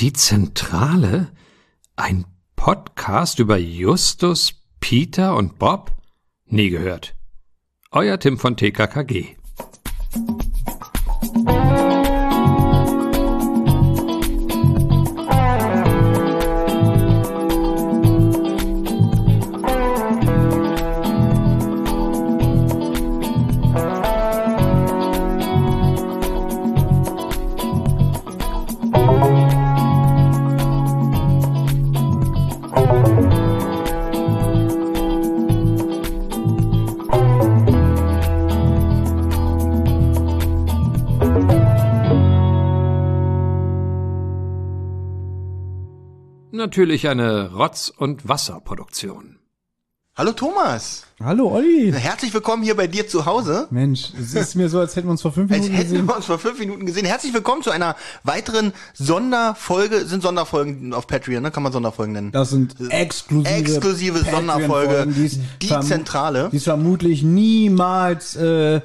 Die Zentrale? Ein Podcast über Justus, Peter und Bob? Nie gehört. Euer Tim von TKKG. Natürlich eine Rotz- und Wasserproduktion. Hallo Thomas. Hallo Olli. Herzlich willkommen hier bei dir zu Hause. Mensch, es ist mir so, als hätten wir uns vor fünf Als Minuten hätten gesehen. wir uns vor fünf Minuten gesehen. Herzlich willkommen zu einer weiteren Sonderfolge. Sind Sonderfolgen auf Patreon, ne? Kann man Sonderfolgen nennen. Das sind exklusive, Exklusive Sonderfolge. Die verm- Zentrale. Die es vermutlich niemals äh,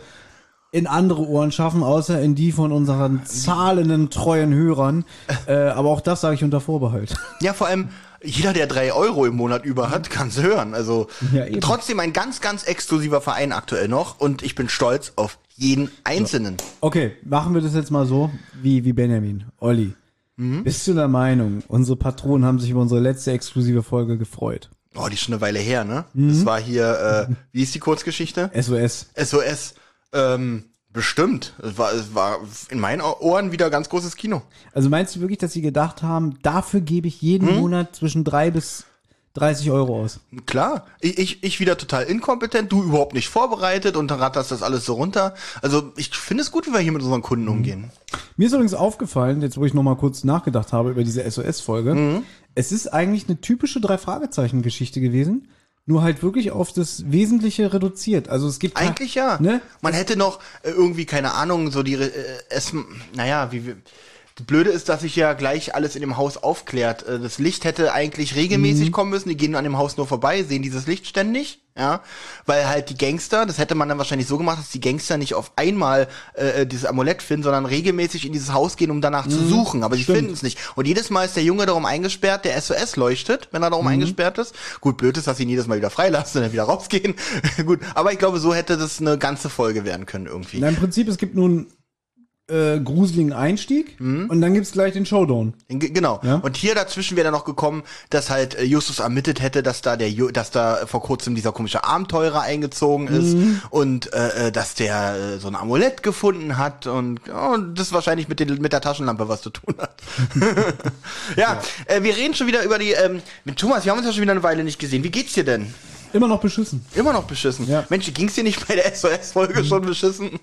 in andere Ohren schaffen, außer in die von unseren zahlenden, treuen Hörern. Äh, aber auch das sage ich unter Vorbehalt. Ja, vor allem jeder, der drei Euro im Monat über hat, kann es hören. Also Ja, trotzdem ein ganz, ganz exklusiver Verein aktuell noch. Und ich bin stolz auf jeden Einzelnen. Okay, machen wir das jetzt mal so, wie, wie Benjamin. Olli, Mhm. bist du der Meinung, unsere Patronen haben sich über unsere letzte exklusive Folge gefreut? Oh, die ist schon eine Weile her, ne? Mhm. Das war hier, äh, wie ist die Kurzgeschichte? SOS. SOS. Ähm, bestimmt. Es war, es war in meinen Ohren wieder ganz großes Kino. Also meinst du wirklich, dass sie gedacht haben, dafür gebe ich jeden Hm? Monat zwischen drei bis 30 Euro aus? Klar, ich, ich, ich wieder total inkompetent, du überhaupt nicht vorbereitet und dann ratterst das alles so runter. Also ich finde es gut, wie wir hier mit unseren Kunden umgehen. Mir ist übrigens aufgefallen, jetzt wo ich noch mal kurz nachgedacht habe über diese SOS-Folge, Mhm. es ist eigentlich eine typische Drei-Fragezeichen-Geschichte gewesen, nur halt wirklich auf das Wesentliche reduziert. Also es gibt Eigentlich ja. Ne? Man hätte noch äh, irgendwie, keine Ahnung, so die, äh, es, naja, wie wir, das Blöde ist, dass sich ja gleich alles in dem Haus aufklärt. Äh, Das Licht hätte eigentlich Mhm. regelmäßig kommen müssen. Die gehen an dem Haus nur vorbei, sehen dieses Licht ständig, ja, weil halt die Gangster, das hätte man dann wahrscheinlich so gemacht, dass die Gangster nicht auf einmal äh, dieses Amulett finden, sondern regelmäßig in dieses Haus gehen, um danach zu suchen. Aber sie Mhm. finden es nicht. Und jedes Mal ist der Junge darum eingesperrt, der SOS leuchtet, wenn er Mhm. darum eingesperrt ist. Gut, blöd ist, dass sie ihn jedes Mal wieder freilassen und dann wieder rausgehen. Gut, aber ich glaube, so hätte das eine ganze Folge werden können irgendwie. Na, im Prinzip, es gibt nun äh, gruseligen Einstieg Mhm. und dann gibt's gleich den Showdown. Ge- Genau. Ja. Und hier dazwischen wäre dann noch gekommen, dass halt äh, Justus ermittelt hätte, dass da der, Ju dass da vor kurzem dieser komische Abenteurer eingezogen ist Mhm. und äh, äh, dass der äh, so ein Amulett gefunden hat und oh, das wahrscheinlich mit den mit der Taschenlampe was zu tun hat. ja, Äh, wir reden schon wieder über die. Ähm, mit Thomas, wir haben uns ja schon wieder eine Weile nicht gesehen. Wie geht's dir denn? Immer noch beschissen. Immer noch beschissen. Ja. Mensch, ging's dir nicht bei der SOS-Folge schon beschissen?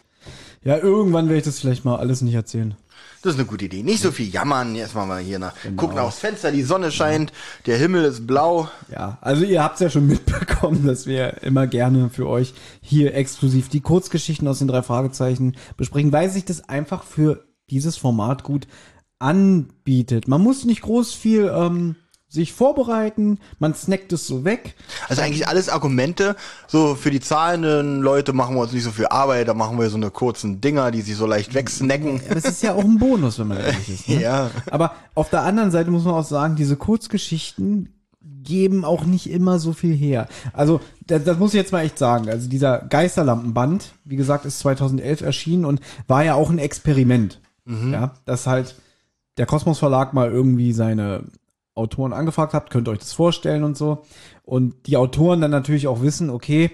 Ja, irgendwann werde ich das vielleicht mal alles nicht erzählen. Das ist eine gute Idee. Nicht so viel jammern. Jetzt machen wir hier nach. Genau. Gucken aufs Fenster, die Sonne scheint, der Himmel ist blau. Ja, also ihr habt's ja schon mitbekommen, dass wir immer gerne für euch hier exklusiv die Kurzgeschichten aus den drei Fragezeichen besprechen, weil sich das einfach für dieses Format gut anbietet. Man muss nicht groß viel ähm, sich vorbereiten, man snackt es so weg. Also eigentlich alles Argumente. So für die zahlenden Leute machen wir uns nicht so viel Arbeit. Da machen wir so eine kurzen Dinger, die sich so leicht wegsnacken. Aber es ist ja auch ein Bonus, wenn man ehrlich ist. Ne? Ja. Aber auf der anderen Seite muss man auch sagen, diese Kurzgeschichten geben auch nicht immer so viel her. Also das, das muss ich jetzt mal echt sagen. Also dieser Geisterlampenband, wie gesagt, ist 2011 erschienen und war ja auch ein Experiment. Ja, dass halt der Kosmos Verlag mal irgendwie seine Autoren angefragt hat, könnt ihr euch das vorstellen und so. Und die Autoren dann natürlich auch wissen, okay,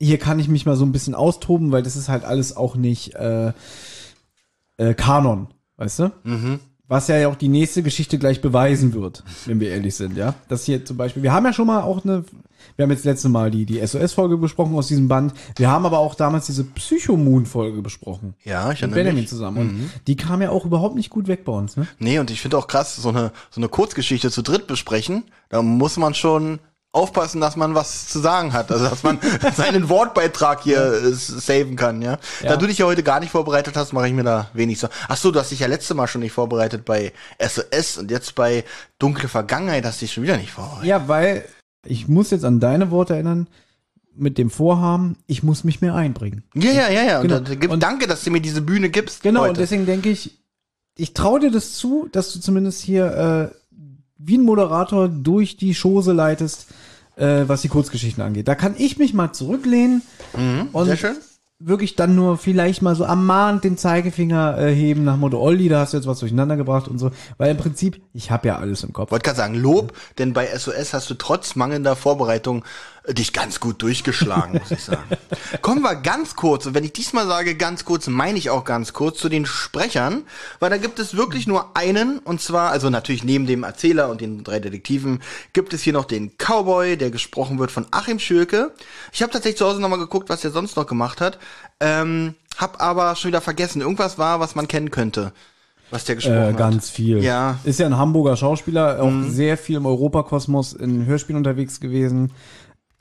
hier kann ich mich mal so ein bisschen austoben, weil das ist halt alles auch nicht äh, äh, Kanon, weißt du? Was ja auch die nächste Geschichte gleich beweisen wird, wenn wir ehrlich sind, ja. Das hier zum Beispiel, wir haben ja schon mal auch eine, wir haben jetzt letzte Mal die, die SOS-Folge besprochen aus diesem Band. Wir haben aber auch damals diese Psychomoon-Folge besprochen. Ja, ich Mit erinnere Benjamin mich. zusammen. Und die kam ja auch überhaupt nicht gut weg bei uns, ne? Nee, und ich finde auch krass, so eine, so eine Kurzgeschichte zu dritt besprechen, da muss man schon aufpassen, dass man was zu sagen hat. Also, dass man seinen Wortbeitrag hier äh, saven kann, ja? Da Ja. du dich ja heute gar nicht vorbereitet hast, mache ich mir da wenig so. Ach so, du hast dich ja letzte Mal schon nicht vorbereitet bei SOS und jetzt bei Dunkle Vergangenheit hast du dich schon wieder nicht vorbereitet. Ja, weil ich muss jetzt an deine Worte erinnern, mit dem Vorhaben, ich muss mich mehr einbringen. Ja, ja, ja, ja. Genau. Und, da, Und- danke, dass du mir diese Bühne gibst. Genau, heute. und deswegen denke ich, ich traue dir das zu, dass du zumindest hier äh, wie ein Moderator durch die Chose leitest, äh, was die Kurzgeschichten angeht. Da kann ich mich mal zurücklehnen und Sehr schön. wirklich dann nur vielleicht mal so ermahnt den Zeigefinger äh, heben nach Motto, Olli, da hast du jetzt was durcheinander gebracht und so. Weil im Prinzip, ich habe ja alles im Kopf. Wollte gerade sagen, Lob, denn bei SOS hast du trotz mangelnder Vorbereitung dich ganz gut durchgeschlagen, muss ich sagen. Kommen wir ganz kurz, und wenn ich diesmal sage ganz kurz, meine ich auch ganz kurz, zu den Sprechern, weil da gibt es wirklich nur einen, und zwar, also natürlich neben dem Erzähler und den drei Detektiven, gibt es hier noch den Cowboy, der gesprochen wird von Achim Schürke. Ich habe tatsächlich zu Hause nochmal geguckt, was er sonst noch gemacht hat, ähm, hab aber schon wieder vergessen, irgendwas war, was man kennen könnte, was der gesprochen Äh, hat. ganz viel. Ja. Mhm. Ist ja ein Hamburger Schauspieler, auch sehr viel im Europakosmos in Hörspielen unterwegs gewesen.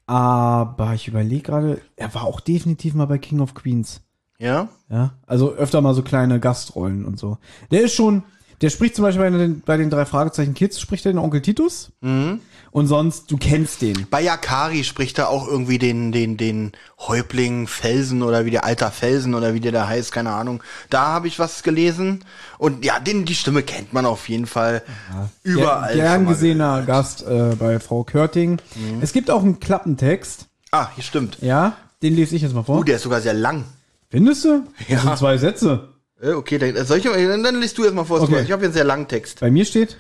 Aber ich überlege gerade, er war auch definitiv mal bei King of Queens. Ja? Ja, also öfter mal so kleine Gastrollen und so. Der ist schon, der spricht zum Beispiel bei den, bei den drei Fragezeichen Kids, spricht er den Onkel Titus. Mhm. Und sonst, du kennst den. Bei Yakari spricht er auch irgendwie den, den, den Häuptling Felsen oder wie der alter Felsen oder wie der da heißt, keine Ahnung. Da habe ich was gelesen. Und ja, den, die Stimme kennt man auf jeden Fall überall. Ger- Gern gesehener Gast äh, bei Frau Körting. Mhm. Es gibt auch einen Klappentext. Ah, hier stimmt. Ja, den lese ich jetzt mal vor. Uh, der ist sogar sehr lang. Findest du? Ja. Das sind zwei Sätze. Äh, Okay, dann, soll ich, dann, dann liest du erst mal vor. Okay. Ich habe hier einen sehr langen Text. Bei mir steht,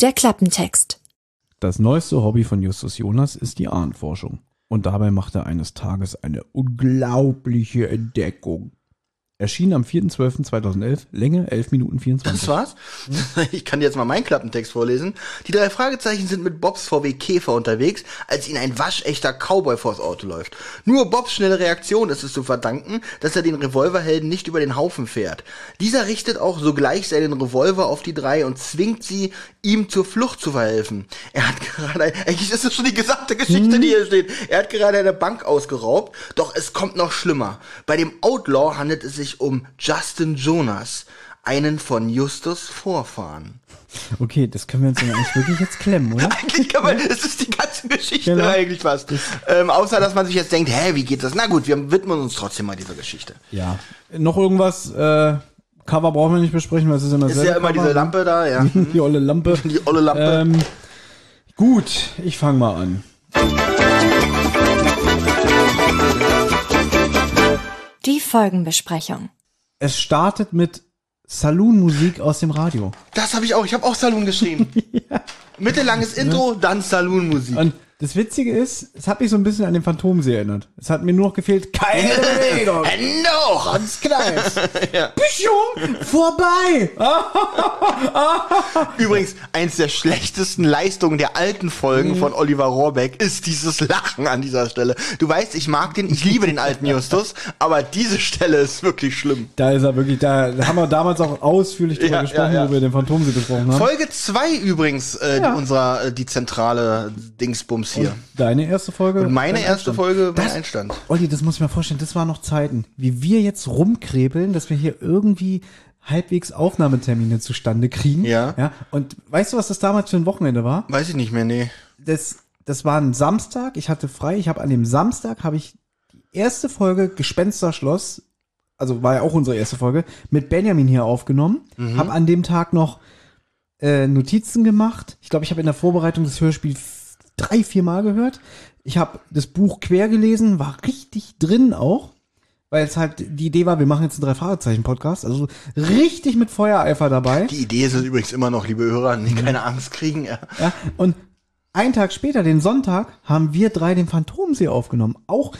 Der Klappentext. Das neueste Hobby von Justus Jonas ist die Ahnenforschung. Und dabei macht er eines Tages eine unglaubliche Entdeckung. Erschien am 4.12.2011, Länge 11 Minuten 24. Das war's? Ich kann dir jetzt mal meinen Klappentext vorlesen. Die drei Fragezeichen sind mit Bobs VW Käfer unterwegs, als ihnen ein waschechter Cowboy vors Auto läuft. Nur Bobs schnelle Reaktion ist es zu verdanken, dass er den Revolverhelden nicht über den Haufen fährt. Dieser richtet auch sogleich seinen Revolver auf die drei und zwingt sie, ihm zur Flucht zu verhelfen. Er hat gerade, eigentlich ist das schon die gesamte Geschichte, die hier steht. Er hat gerade eine Bank ausgeraubt, doch es kommt noch schlimmer. Bei dem Outlaw handelt es sich um Justin Jonas, einen von Justus Vorfahren. Okay, das können wir uns dann eigentlich wirklich jetzt klemmen, oder? Eigentlich kann man, es ist die ganze Geschichte Genau. eigentlich fast. Ähm, außer, dass man sich jetzt denkt, hä, wie geht das? Na gut, wir widmen uns trotzdem mal dieser Geschichte. Ja. Noch irgendwas, äh, Cover brauchen wir nicht besprechen, weil es ist immer Ist ja immer Cover. diese Lampe da, ja. Die olle Lampe. Die olle Lampe. Ähm, gut, ich fange mal an. Die Folgenbesprechung. Es startet mit Saloon-Musik aus dem Radio. Das habe ich auch. Ich habe auch Saloon geschrieben. Mittellanges Intro, dann Saloon-Musik. Das Witzige ist, es hat mich so ein bisschen an den Phantomsee erinnert. Es hat mir nur noch gefehlt, keine Bewegung. Noch! Hans Kneis. Bischung, vorbei. Übrigens, eins der schlechtesten Leistungen der alten Folgen von Oliver Rohrbeck ist dieses Lachen an dieser Stelle. Du weißt, ich mag den, ich liebe den alten Justus, aber diese Stelle ist wirklich schlimm. Da ist er wirklich, da haben wir damals auch ausführlich drüber Ja, gesprochen, ja, ja. wo wir den Phantomsee besprochen haben. Folge 2 übrigens, äh, Ja. unserer, äh, die zentrale Dingsbums hier. Deine erste Folge. Und meine erste Einstand. Folge, mein Das- Einstand. Olli, das muss ich mir vorstellen, das waren noch Zeiten, wie wir jetzt rumkrebeln, dass wir hier irgendwie halbwegs Aufnahmetermine zustande kriegen. Ja. ja. Und weißt du, was das damals für ein Wochenende war? Weiß ich nicht mehr, nee. Das, das war ein Samstag, ich hatte frei, ich habe an dem Samstag habe ich die erste Folge Gespensterschloss, also war ja auch unsere erste Folge, mit Benjamin hier aufgenommen, Mhm. habe an dem Tag noch äh, Notizen gemacht. Ich glaube, ich habe in der Vorbereitung das Hörspiel f- drei, vier Mal gehört. Ich habe das Buch quer gelesen, war richtig drin auch, weil es halt die Idee war, wir machen jetzt einen drei Fragezeichen Podcast, also richtig mit Feuereifer dabei. Die Idee ist es übrigens immer noch, liebe Hörer, Mhm. nicht keine Angst kriegen. Ja. Ja, und einen Tag später, den Sonntag, haben wir drei den Phantomsee aufgenommen. Auch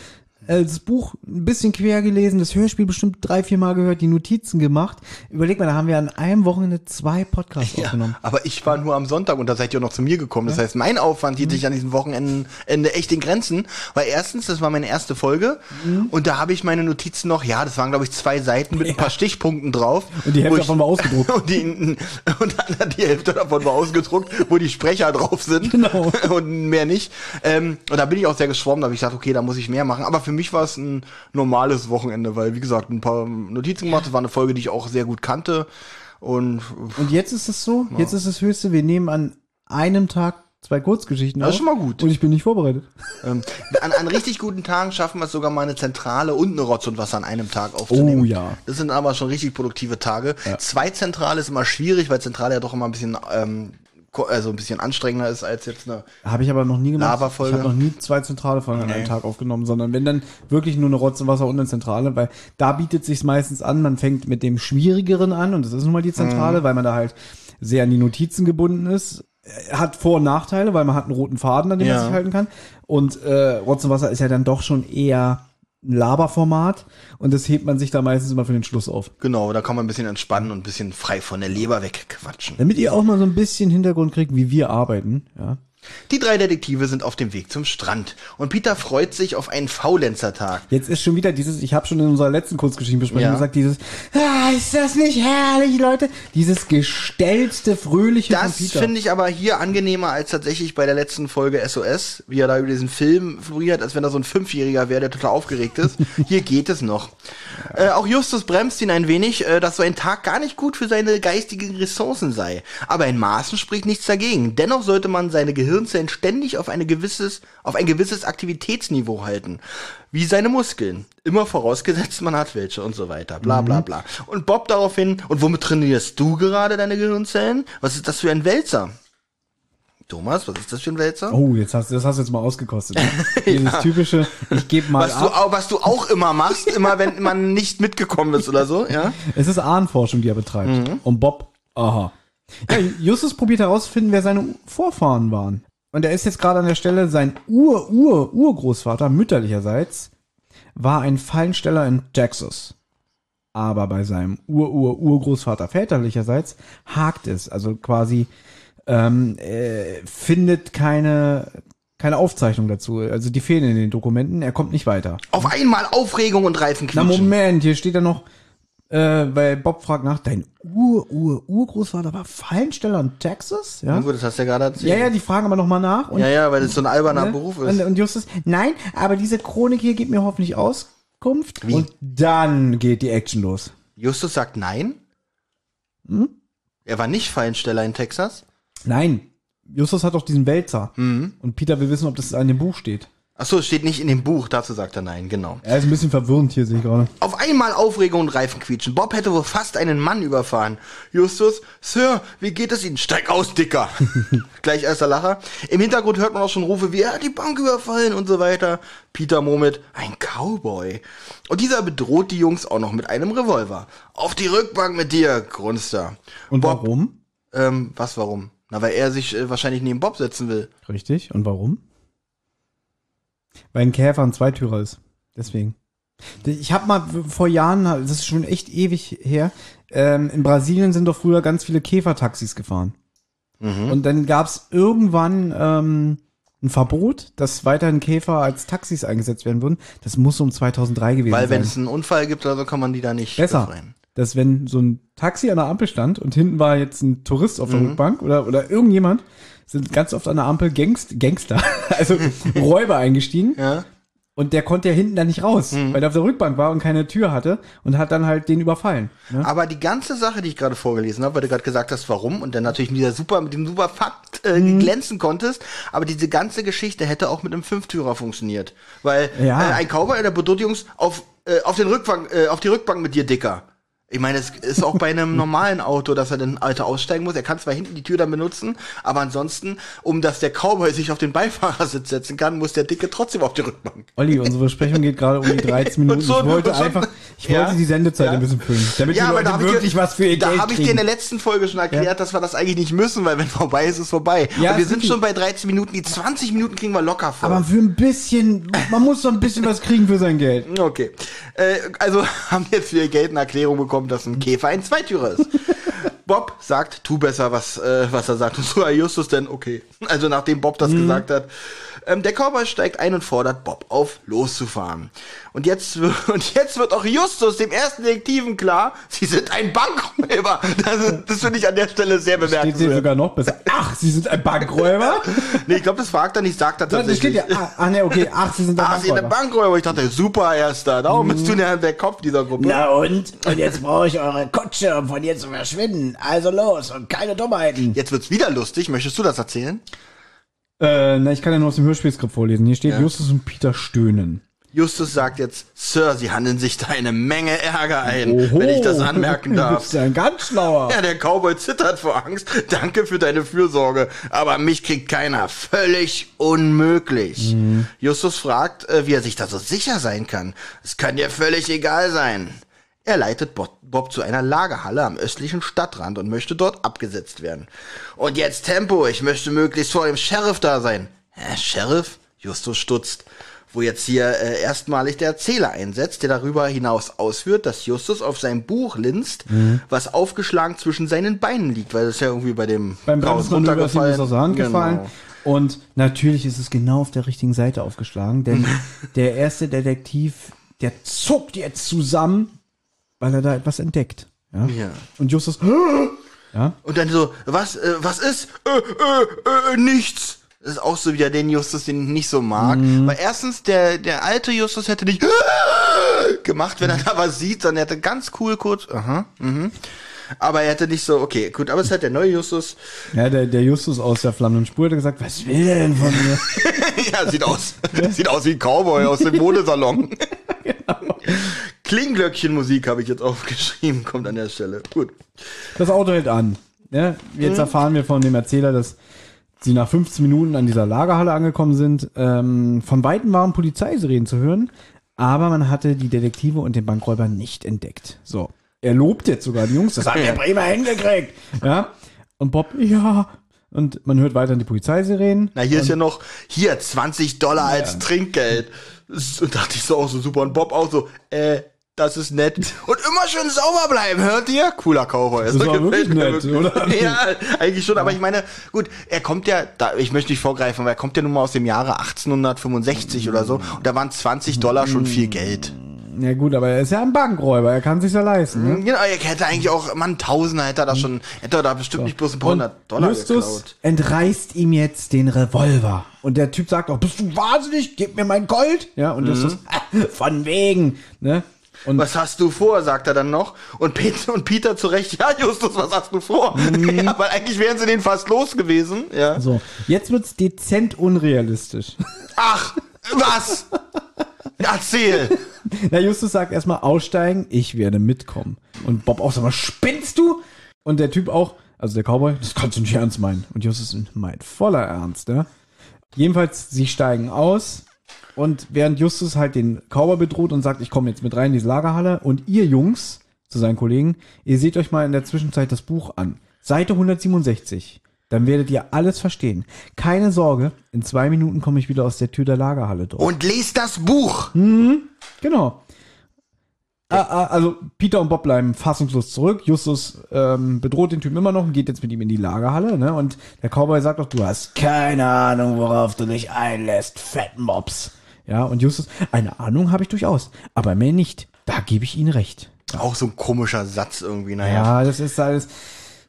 äh, das Buch ein bisschen quer gelesen, das Hörspiel bestimmt drei, vier Mal gehört, die Notizen gemacht. Überleg mal, da haben wir an einem Wochenende zwei Podcasts aufgenommen. Aber ich war nur am Sonntag und da seid ihr noch zu mir gekommen. Das heißt, mein Aufwand hielt sich an diesen Wochenenden Ende echt in Grenzen. Weil erstens, das war meine erste Folge Mhm. und da habe ich meine Notizen noch, ja, das waren glaube ich zwei Seiten mit ein paar Stichpunkten drauf. Und die Hälfte ich- davon war ausgedruckt. Und die, und dann die Hälfte davon war ausgedruckt, wo die Sprecher drauf sind. Genau. Und mehr nicht. Ähm, und da bin ich auch sehr geschwommen, da habe ich gesagt, okay, da muss ich mehr machen. Aber für mich war es ein normales Wochenende, weil, wie gesagt, ein paar Notizen gemacht. Das war eine Folge, die ich auch sehr gut kannte. Und Und jetzt ist es so, jetzt ist das Höchste, wir nehmen an einem Tag zwei Kurzgeschichten Das ist auf schon mal gut. Und ich bin nicht vorbereitet. Ähm, an, an richtig guten Tagen schaffen wir es sogar mal eine Zentrale und eine Rotz und Wasser an einem Tag aufzunehmen. Oh ja. Das sind aber schon richtig produktive Tage. Zwei Zentrale ist immer schwierig, weil Zentrale ja doch immer ein bisschen, ähm, also ein bisschen anstrengender ist als jetzt eine. Habe ich aber noch nie gemacht. Laberfolge. Ich habe noch nie zwei zentrale Folgen an einem Tag aufgenommen, sondern wenn dann wirklich nur eine Rotze Wasser und eine Zentrale, weil da bietet sich meistens an, man fängt mit dem Schwierigeren an und das ist nun mal die Zentrale, weil man da halt sehr an die Notizen gebunden ist. Äh, Hat Vor- und Nachteile, weil man hat einen roten Faden, an dem Ja. man sich halten kann. Und äh, Rotz und Wasser ist ja dann doch schon eher Laberformat und das hebt man sich da meistens immer für den Schluss auf. Genau, da kann man ein bisschen entspannen und ein bisschen frei von der Leber wegquatschen. Damit ihr auch mal so ein bisschen Hintergrund kriegt, wie wir arbeiten, ja. Die drei Detektive sind auf dem Weg zum Strand und Peter freut sich auf einen Faulenzertag. Jetzt ist schon wieder dieses, ich habe schon in unserer letzten Kurzgeschichtenbesprechung Ja. gesagt, dieses, ah, ist das nicht herrlich, Leute? Dieses gestellte, fröhliche Das finde ich aber hier angenehmer als tatsächlich bei der letzten Folge SOS, wie er da über diesen Film floriert, als wenn er so ein Fünfjähriger wäre, der total aufgeregt ist. hier geht es noch. Äh, auch Justus bremst ihn ein wenig, äh, dass so ein Tag gar nicht gut für seine geistigen Ressourcen sei. Aber in Maßen spricht nichts dagegen. Dennoch sollte man seine Gehirnzellen ständig auf, eine gewisses, auf ein gewisses Aktivitätsniveau halten. Wie seine Muskeln. Immer vorausgesetzt, man hat welche und so weiter. Bla bla bla. Und Bob daraufhin, und womit trainierst du gerade deine Gehirnzellen? Was ist das für ein Wälzer? Thomas, was ist das für ein Wälzer? Oh, jetzt hast du, das hast du jetzt mal ausgekostet. Dieses typische, ich gebe mal was, du, ab. au- was du auch immer machst, immer wenn man nicht mitgekommen ist oder so, ja? Es ist Ahnenforschung, die er betreibt. Mhm. Und Bob, aha. Ja, Justus probiert herauszufinden, wer seine Vorfahren waren. Und er ist jetzt gerade an der Stelle, sein Ur-Ur-Urgroßvater mütterlicherseits war ein Fallensteller in Texas. Aber bei seinem Ur-Ur-Urgroßvater väterlicherseits hakt es. Also quasi ähm, äh, findet keine, keine Aufzeichnung dazu. Also die fehlen in den Dokumenten. Er kommt nicht weiter. Auf einmal Aufregung und Na Reifenquietschen. Moment, hier steht ja noch, äh, weil Bob fragt nach, dein Ur-Ur-Urgroßvater war Fallensteller in Texas? Ja? Ja, gut, das hast du ja gerade erzählt. Ja, ja, die fragen aber nochmal nach. Und, ja, ja, weil das so ein alberner ne? Beruf Und, ist. und Justus, nein, aber diese Chronik hier gibt mir hoffentlich Auskunft. Wie? Und dann geht die Action los. Justus sagt nein. Hm? Er war nicht Fallensteller in Texas. Nein, Justus hat doch diesen Wälzer. Mhm. Und Peter will wissen, ob das in dem Buch steht. Ach so, es steht nicht in dem Buch, dazu sagt er nein, genau. Er ist ein bisschen verwirrend hier, sehe ich gerade. Auf einmal Aufregung und Reifenquietschen. Bob hätte wohl fast einen Mann überfahren. Justus, Sir, wie geht es Ihnen? Steig aus, Dicker. Gleich erster Lacher. Im Hintergrund hört man auch schon Rufe wie, er hat die Bank überfallen und so weiter. Peter murmelt, ein Cowboy. Und dieser bedroht die Jungs auch noch mit einem Revolver. Auf die Rückbank mit dir, grunzt er. Und Bob, warum? Ähm, was warum? Na, weil er sich äh, wahrscheinlich neben Bob setzen will. Richtig. Und warum? Weil ein Käfer ein Zweitürer ist. Deswegen. Ich habe mal vor Jahren, das ist schon echt ewig her, ähm, in Brasilien sind doch früher ganz viele Käfertaxis gefahren. Und dann gab's irgendwann ähm, ein Verbot, dass weiterhin Käfer als Taxis eingesetzt werden würden. Das muss um 2003 gewesen Weil wenn sein. es einen Unfall gibt oder so, kann man die da nicht Besser. befreien. Dass wenn so ein Taxi an der Ampel stand und hinten war jetzt ein Tourist auf der Mhm. Rückbank oder, oder irgendjemand, sind ganz oft an der Ampel Gangst, Gangster, also Räuber eingestiegen Ja. und der konnte ja hinten da nicht raus, Mhm. weil er auf der Rückbank war und keine Tür hatte und hat dann halt den überfallen. Ne? Aber die ganze Sache, die ich gerade vorgelesen habe, weil du gerade gesagt hast, warum, und dann natürlich mit, dieser super, mit dem super Fakt äh, Mhm. glänzen konntest, aber diese ganze Geschichte hätte auch mit einem Fünftürer funktioniert. Weil Ja. äh, ein Cowboy, der bedroht die Jungs auf, äh, auf, den Rückbank, äh, auf die Rückbank mit dir, Dicker. Ich meine, es ist auch bei einem normalen Auto, dass er dann Alter aussteigen muss. Er kann zwar hinten die Tür dann benutzen, aber ansonsten, um dass der Cowboy sich auf den Beifahrersitz setzen kann, muss der Dicke trotzdem auf die Rückbank. Olli, unsere Besprechung geht gerade um die 13 Minuten. So- ich wollte so- einfach, ich Ja. wollte die Sendezeit Ja. ein bisschen füllen, damit die aber Leute ich wirklich dir, was für ihr Da habe ich dir in der letzten Folge schon erklärt, dass wir das eigentlich nicht müssen, weil wenn vorbei ist, ist vorbei. Ja, Und wir sind schon bei 13 Minuten, die 20 Minuten kriegen wir locker voll. Aber für ein bisschen, man muss doch ein bisschen was kriegen für sein Geld. Okay. Äh, also haben wir jetzt für ihr Geld eine Erklärung bekommen, dass ein Käfer ein Zweitürer ist. Bob sagt, tu besser, was, äh, was er sagt. Und so, Herr Justus, denn okay. Also nachdem Bob das gesagt hat. Ähm, der Cowboy steigt ein und fordert Bob auf, loszufahren. Und jetzt, und jetzt wird auch Justus, dem ersten Detektiven, klar, sie sind ein Bankräuber. Das, das finde ich an der Stelle sehr Steht bemerkenswert. sogar noch besser. Ach, Sie sind ein Bankräuber? Nee, ich glaube, das fragt er nicht, sagt er steht tatsächlich. ja, ah, ah ne, okay, ach, Sie sind ein Ah, sie sind ein Bankräuber. Bankräuber. Ich dachte, super, erster. Darum bist du der, der Kopf dieser Gruppe. Na und? Und jetzt brauche ich eure Kutsche, um von hier zu verschwinden. Also los und keine Dummheiten. Jetzt wird's wieder lustig. Möchtest du das erzählen? Äh, na, ich kann ja nur aus dem Hörspielskript vorlesen. Hier steht Ja. Justus und Peter stöhnen. Justus sagt jetzt, Sir, Sie handeln sich da eine Menge Ärger ein, wenn ich das anmerken Du darf. bist ja ein ganz schlauer. Ja, der Cowboy zittert vor Angst. Danke für deine Fürsorge. Aber mich kriegt keiner. Völlig unmöglich. Mhm. Justus fragt, äh, wie er sich da so sicher sein kann. Es kann dir völlig egal sein. Er leitet Bob, zu einer Lagerhalle am östlichen Stadtrand und möchte dort abgesetzt werden. Und jetzt Tempo, ich möchte möglichst vor dem Sheriff da sein. Hä, Sheriff? Justus stutzt. Wo jetzt hier äh, erstmalig der Erzähler einsetzt, der darüber hinaus ausführt, dass Justus auf sein Buch linst, Mhm. was aufgeschlagen zwischen seinen Beinen liegt, weil das ja irgendwie bei dem Beim Chaos Bremsmanöver ist aus der Hand Genau. gefallen. Und natürlich ist es genau auf der richtigen Seite aufgeschlagen, denn der erste Detektiv, der zuckt jetzt zusammen, weil er da etwas entdeckt. Ja. Ja. Und Justus, ja, Und dann so, was, äh, was ist? Äh, äh, äh, nichts. Das ist auch so wieder den Justus, den ich nicht so mag. Mhm. Weil erstens, der, der alte Justus hätte nicht gemacht, wenn er da was sieht, sondern er hätte ganz cool kurz, aha, mhm. Aber er hätte nicht so, okay, gut, aber es halt der neue Justus. ja der, der Justus aus der flammenden Spur hat gesagt, was will der denn von mir? ja, sieht aus, sieht aus wie ein Cowboy aus dem Modesalon. Klingglöckchenmusik habe ich jetzt aufgeschrieben, kommt an der Stelle. Gut. Das Auto hält an. Ja, jetzt erfahren wir von dem Erzähler, dass sie nach 15 Minuten an dieser Lagerhalle angekommen sind. Ähm, von Weitem waren Polizeisirenen zu hören, aber man hatte die Detektive und den Bankräuber nicht entdeckt. So. Er lobt jetzt sogar die Jungs, das haben wir prima hingekriegt. Ja. Und Bob, ja. Und man hört weiter die Polizeisirenen. Na, hier ist ja noch, hier, 20 Dollar als Trinkgeld. Und dachte ich so auch so super. Und Bob auch so, äh, das ist nett. Und immer schön sauber bleiben, hört ihr? Cooler Cowboy. Das war wirklich nett, oder? Ja, eigentlich schon. Aber ich meine, gut, er kommt ja, da, ich möchte nicht vorgreifen, aber er kommt ja nun mal aus dem Jahre 1865 oder so. Und da waren 20 Dollar schon viel Geld. Ja gut, aber er ist ja ein Bankräuber, er kann sich ja leisten. Ne? Genau, er hätte eigentlich auch, man, Tausender hätte er da schon, hätte er da bestimmt nicht bloß ein paar hundert Dollar Justus geklaut. entreißt ihm jetzt den Revolver. Und der Typ sagt auch, bist du wahnsinnig? Gib mir mein Gold. Ja, und Justus, Mhm. von wegen. Ne? Und Was hast du vor, sagt er dann noch. Und Peter, und Peter zu Recht, ja, Justus, was hast du vor? Ja, weil eigentlich wären sie den fast los gewesen. Ja. so, jetzt wird's dezent unrealistisch. Ach, was? Erzähl. Na, Justus sagt erstmal aussteigen, ich werde mitkommen. Und Bob auch, sag mal, spinnst du? Und der Typ auch, also der Cowboy, das kannst du nicht ernst meinen. Und Justus meint voller Ernst, ja. Jedenfalls, sie steigen aus und während Justus halt den Cowboy bedroht und sagt, ich komme jetzt mit rein in diese Lagerhalle und ihr Jungs, zu seinen Kollegen, ihr seht euch mal in der Zwischenzeit das Buch an. Seite 167. Dann werdet ihr alles verstehen. Keine Sorge, in zwei Minuten komme ich wieder aus der Tür der Lagerhalle durch. Und lest das Buch. Genau. Ah, ah, also Peter und Bob bleiben fassungslos zurück. Justus ähm, bedroht den Typen immer noch und geht jetzt mit ihm in die Lagerhalle. Ne? Und der Cowboy sagt auch, du hast keine Ahnung, worauf du dich einlässt, Fettmops. Ja, und Justus, eine Ahnung habe ich durchaus, aber mehr nicht. Da gebe ich Ihnen recht. Auch so ein komischer Satz irgendwie, naja. Ja, das ist alles.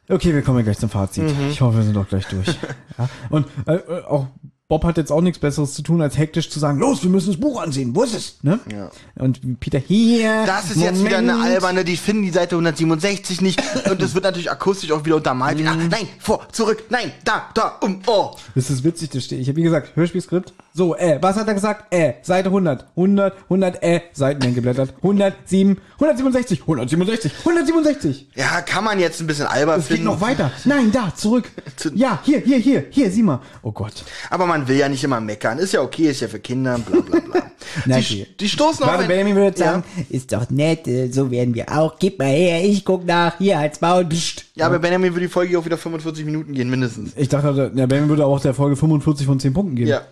Okay, wir kommen gleich zum Fazit. Ich hoffe, wir sind doch gleich durch. ja. Und äh, äh, auch Bob hat jetzt auch nichts Besseres zu tun, als hektisch zu sagen, los, wir müssen das Buch ansehen. Wo ist es? Ne? Ja. Und Peter hier. Das ist jetzt wieder eine Moment. alberne, die finden die Seite 167 nicht. Und es wird natürlich akustisch auch wieder untermalt. Mhm. nein, vor, zurück, nein, da, da, um, oh. Das ist witzig, das steht. Ich habe wie gesagt, Hörspielskript. So, äh, was hat er gesagt? Äh, Seite 100, 100, 100, äh, Seiten geblättert. 107, 167, 167, 167. Ja, kann man jetzt ein bisschen albern Es geht finden. noch weiter. Nein, da, zurück. Zu- Ja, hier, hier, hier, hier, sieh mal. Oh Gott. Aber man will ja nicht immer meckern. Ist ja okay, ist ja für Kinder, bla bla bla. Na, die, okay. die stoßen auf Benjamin würde sagen, Ist doch nett, äh, so werden wir auch. Gib mal her, ich guck nach. Hier, als Maul. Psst. Ja, aber Benjamin würde die Folge auch wieder 45 Minuten gehen, mindestens. ich dachte, der Benjamin würde auch der Folge 45 von 10 Punkten geben. Ja.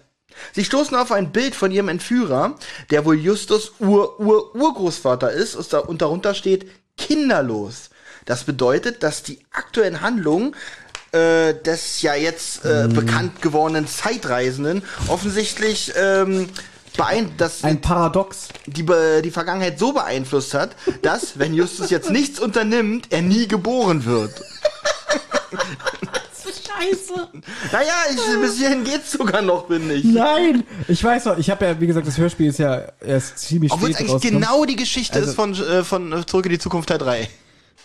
Sie stoßen auf ein Bild von ihrem Entführer, der wohl Justus Ur Ur Urgroßvater ist und darunter steht kinderlos. Das bedeutet, dass die aktuellen Handlungen äh, des ja jetzt äh, Mhm. bekannt gewordenen Zeitreisenden offensichtlich ähm, beein dass Ein Paradox. die, die Vergangenheit so beeinflusst hat, dass, wenn Justus jetzt nichts unternimmt, er nie geboren wird. Scheiße. Naja, ich, bis hierhin geht's sogar noch, finde ich. Nein! Ich weiß doch, ich habe ja, wie gesagt, das Hörspiel ist ja erst ziemlich Obwohl es spät eigentlich rausgekommen. genau die Geschichte Also- ist von, äh, von äh, Zurück in die Zukunft Teil 3.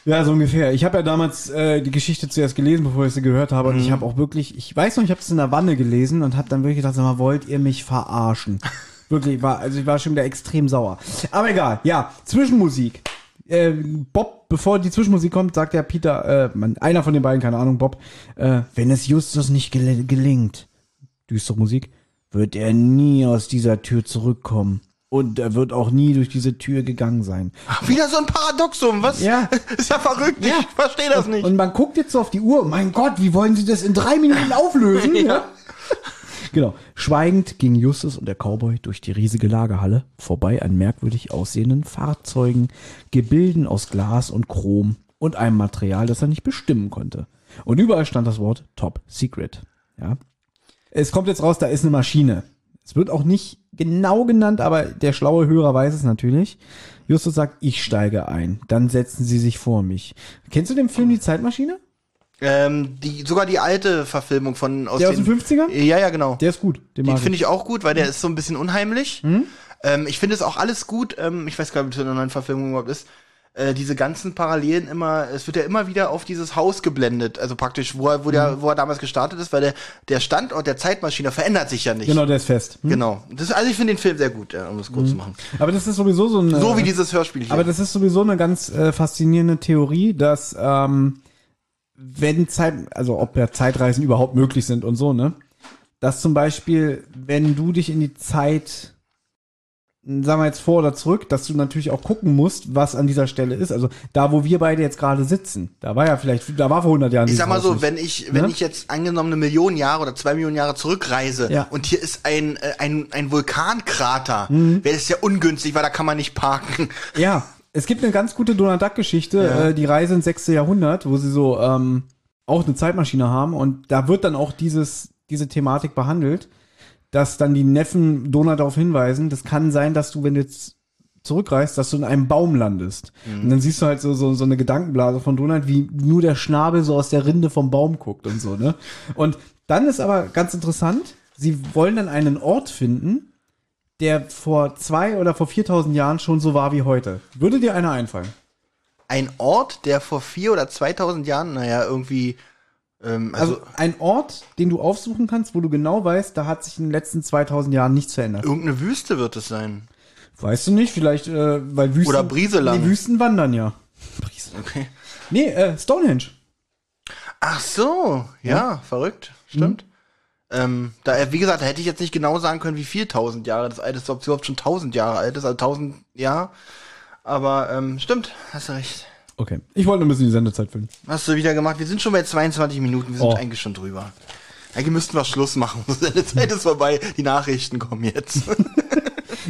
Ja, so ungefähr. Ich habe ja damals äh, die Geschichte zuerst gelesen, bevor ich sie gehört habe. Und ich habe auch wirklich, ich weiß noch, ich habe es in der Wanne gelesen und habe dann wirklich gedacht, sag mal, wollt ihr mich verarschen? wirklich, war, also ich war schon wieder extrem sauer. Aber egal, ja, Zwischenmusik. Äh, Bob, bevor die Zwischenmusik kommt, sagt der Peter, äh, man, einer von den beiden, keine Ahnung, Bob, äh, wenn es Justus nicht gel gelingt, düstere Musik, wird er nie aus dieser Tür zurückkommen. Und er wird auch nie durch diese Tür gegangen sein. Wieder so ein Paradoxum, was? Ja. Ist ja verrückt, Ja. ich verstehe das nicht. Und man guckt jetzt so auf die Uhr. Mein Gott, wie wollen Sie das in drei Minuten auflösen? Ja. Genau. Schweigend ging Justus und der Cowboy durch die riesige Lagerhalle, vorbei an merkwürdig aussehenden Fahrzeugen, Gebilden aus Glas und Chrom und einem Material, das er nicht bestimmen konnte. Und überall stand das Wort Top Secret. Ja. Es kommt jetzt raus, da ist eine Maschine. Es wird auch nicht genau genannt, aber der schlaue Hörer weiß es natürlich. Justus sagt, ich steige ein. Dann setzen Sie sich vor mich. Kennst du den Film Die Zeitmaschine? Ähm, die, sogar die alte Verfilmung von aus Der aus den 50ern? Ja, ja, genau. Der ist gut. Den, Den finde ich auch gut, weil der ist so ein bisschen unheimlich. Mhm. Ähm, ich finde es auch alles gut. Ähm, ich weiß gar nicht, ob es in einer neuen Verfilmung überhaupt ist. Äh, diese ganzen Parallelen immer, es wird ja immer wieder auf dieses Haus geblendet, also praktisch, wo er, wo Mhm. der, wo er damals gestartet ist, weil der, der Standort der Zeitmaschine verändert sich ja nicht. Genau, der ist fest. Hm? Genau. Das, also ich finde den Film sehr gut, ja, um es kurz zu machen. Aber das ist sowieso so ein. So äh, wie dieses Hörspiel hier. Aber das ist sowieso eine ganz äh, faszinierende Theorie, dass ähm, wenn Zeit, also ob ja Zeitreisen überhaupt möglich sind und so, ne? Dass zum Beispiel, wenn du dich in die Zeit, sagen wir jetzt vor oder zurück, dass du natürlich auch gucken musst, was an dieser Stelle ist. Also da, wo wir beide jetzt gerade sitzen, da war ja vielleicht, da war vor 100 Jahren. ich sag mal so, nicht. wenn ich, wenn Ne? ich jetzt angenommen eine Million Jahre oder zwei Millionen Jahre zurückreise Ja. und hier ist ein, äh, ein, ein Vulkankrater, Mhm. wäre das ja ungünstig, weil da kann man nicht parken. Ja, es gibt eine ganz gute Donald Duck-Geschichte, Ja. äh, die Reise ins sechste Jahrhundert, wo sie so ähm, auch eine Zeitmaschine haben und da wird dann auch dieses, diese Thematik behandelt, dass dann die Neffen Donald darauf hinweisen, das kann sein, dass du, wenn du jetzt zurückreist, dass du in einem Baum landest. Und dann siehst du halt so, so, so eine Gedankenblase von Donald, wie nur der Schnabel so aus der Rinde vom Baum guckt und so, ne? Und dann ist aber ganz interessant, sie wollen dann einen Ort finden, der vor zwei oder vor 4000 Jahren schon so war wie heute. Würde dir einer einfallen? Ein Ort, der vor vier oder 2000 Jahren, naja, irgendwie, ähm, also, Also ein Ort, den du aufsuchen kannst, wo du genau weißt, da hat sich in den letzten 2000 Jahren nichts verändert. irgendeine Wüste wird es sein. Weißt du nicht? Vielleicht, äh, weil Wüsten... Oder Brieselang. Nee, Wüsten wandern ja. Brieselang. Okay. Nee, äh, Stonehenge. Ach so, ja, verrückt, stimmt. Ähm, da, äh, wie gesagt, da hätte ich jetzt nicht genau sagen können, wie viel tausend Jahre das alt ist, ob es überhaupt schon tausend Jahre alt ist, also tausend Jahre. Aber ähm, stimmt, hast du recht. Okay. Ich wollte nur ein bisschen die Sendezeit füllen. Hast du wieder gemacht. Wir sind schon bei 22 Minuten, wir sind Oh. eigentlich schon drüber. Eigentlich müssten wir Schluss machen. Unsere Zeit ist vorbei. Die Nachrichten kommen jetzt.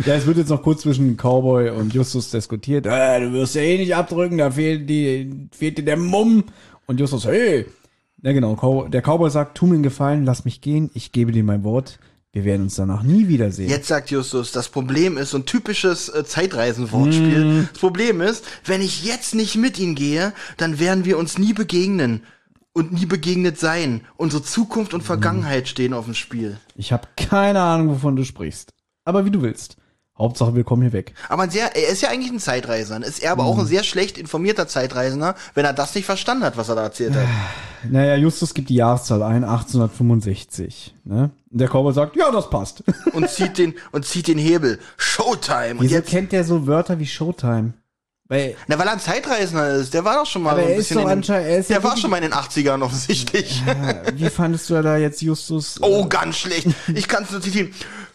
Ja, es wird jetzt noch kurz zwischen Cowboy und Justus diskutiert. Äh, du wirst ja eh nicht abdrücken, da fehlt, die, fehlt dir der Mumm. Und Justus, hey. Ja, genau. Der Cowboy sagt, tu mir einen Gefallen, lass mich gehen, ich gebe dir mein Wort. Wir werden uns danach nie wiedersehen. Jetzt sagt Justus, das Problem ist so ein typisches äh, Zeitreisen-Wortspiel. Das Problem ist, wenn ich jetzt nicht mit ihm gehe, dann werden wir uns nie begegnen und nie begegnet sein. Unsere Zukunft und Vergangenheit stehen auf dem Spiel. Ich habe keine Ahnung, wovon du sprichst. Aber wie du willst. Hauptsache, wir kommen hier weg. Aber ein sehr, er ist ja eigentlich ein Zeitreisender. Ist er aber auch ein sehr schlecht informierter Zeitreisender, wenn er das nicht verstanden hat, was er da erzählt hat. Naja, Justus gibt die Jahreszahl ein, 1865. Ne? Und der Cowboy sagt, ja, das passt. Und zieht den, und zieht den Hebel. Showtime. Und Wieso jetzt, kennt der so Wörter wie Showtime? Weil, na, weil er ein Zeitreisender ist. Der war doch schon mal Aber so ein er bisschen in er Der ja war schon mal in den 80ern offensichtlich. äh, wie fandest du da jetzt Justus? Oh, ganz schlecht. Ich kann es nur zitieren.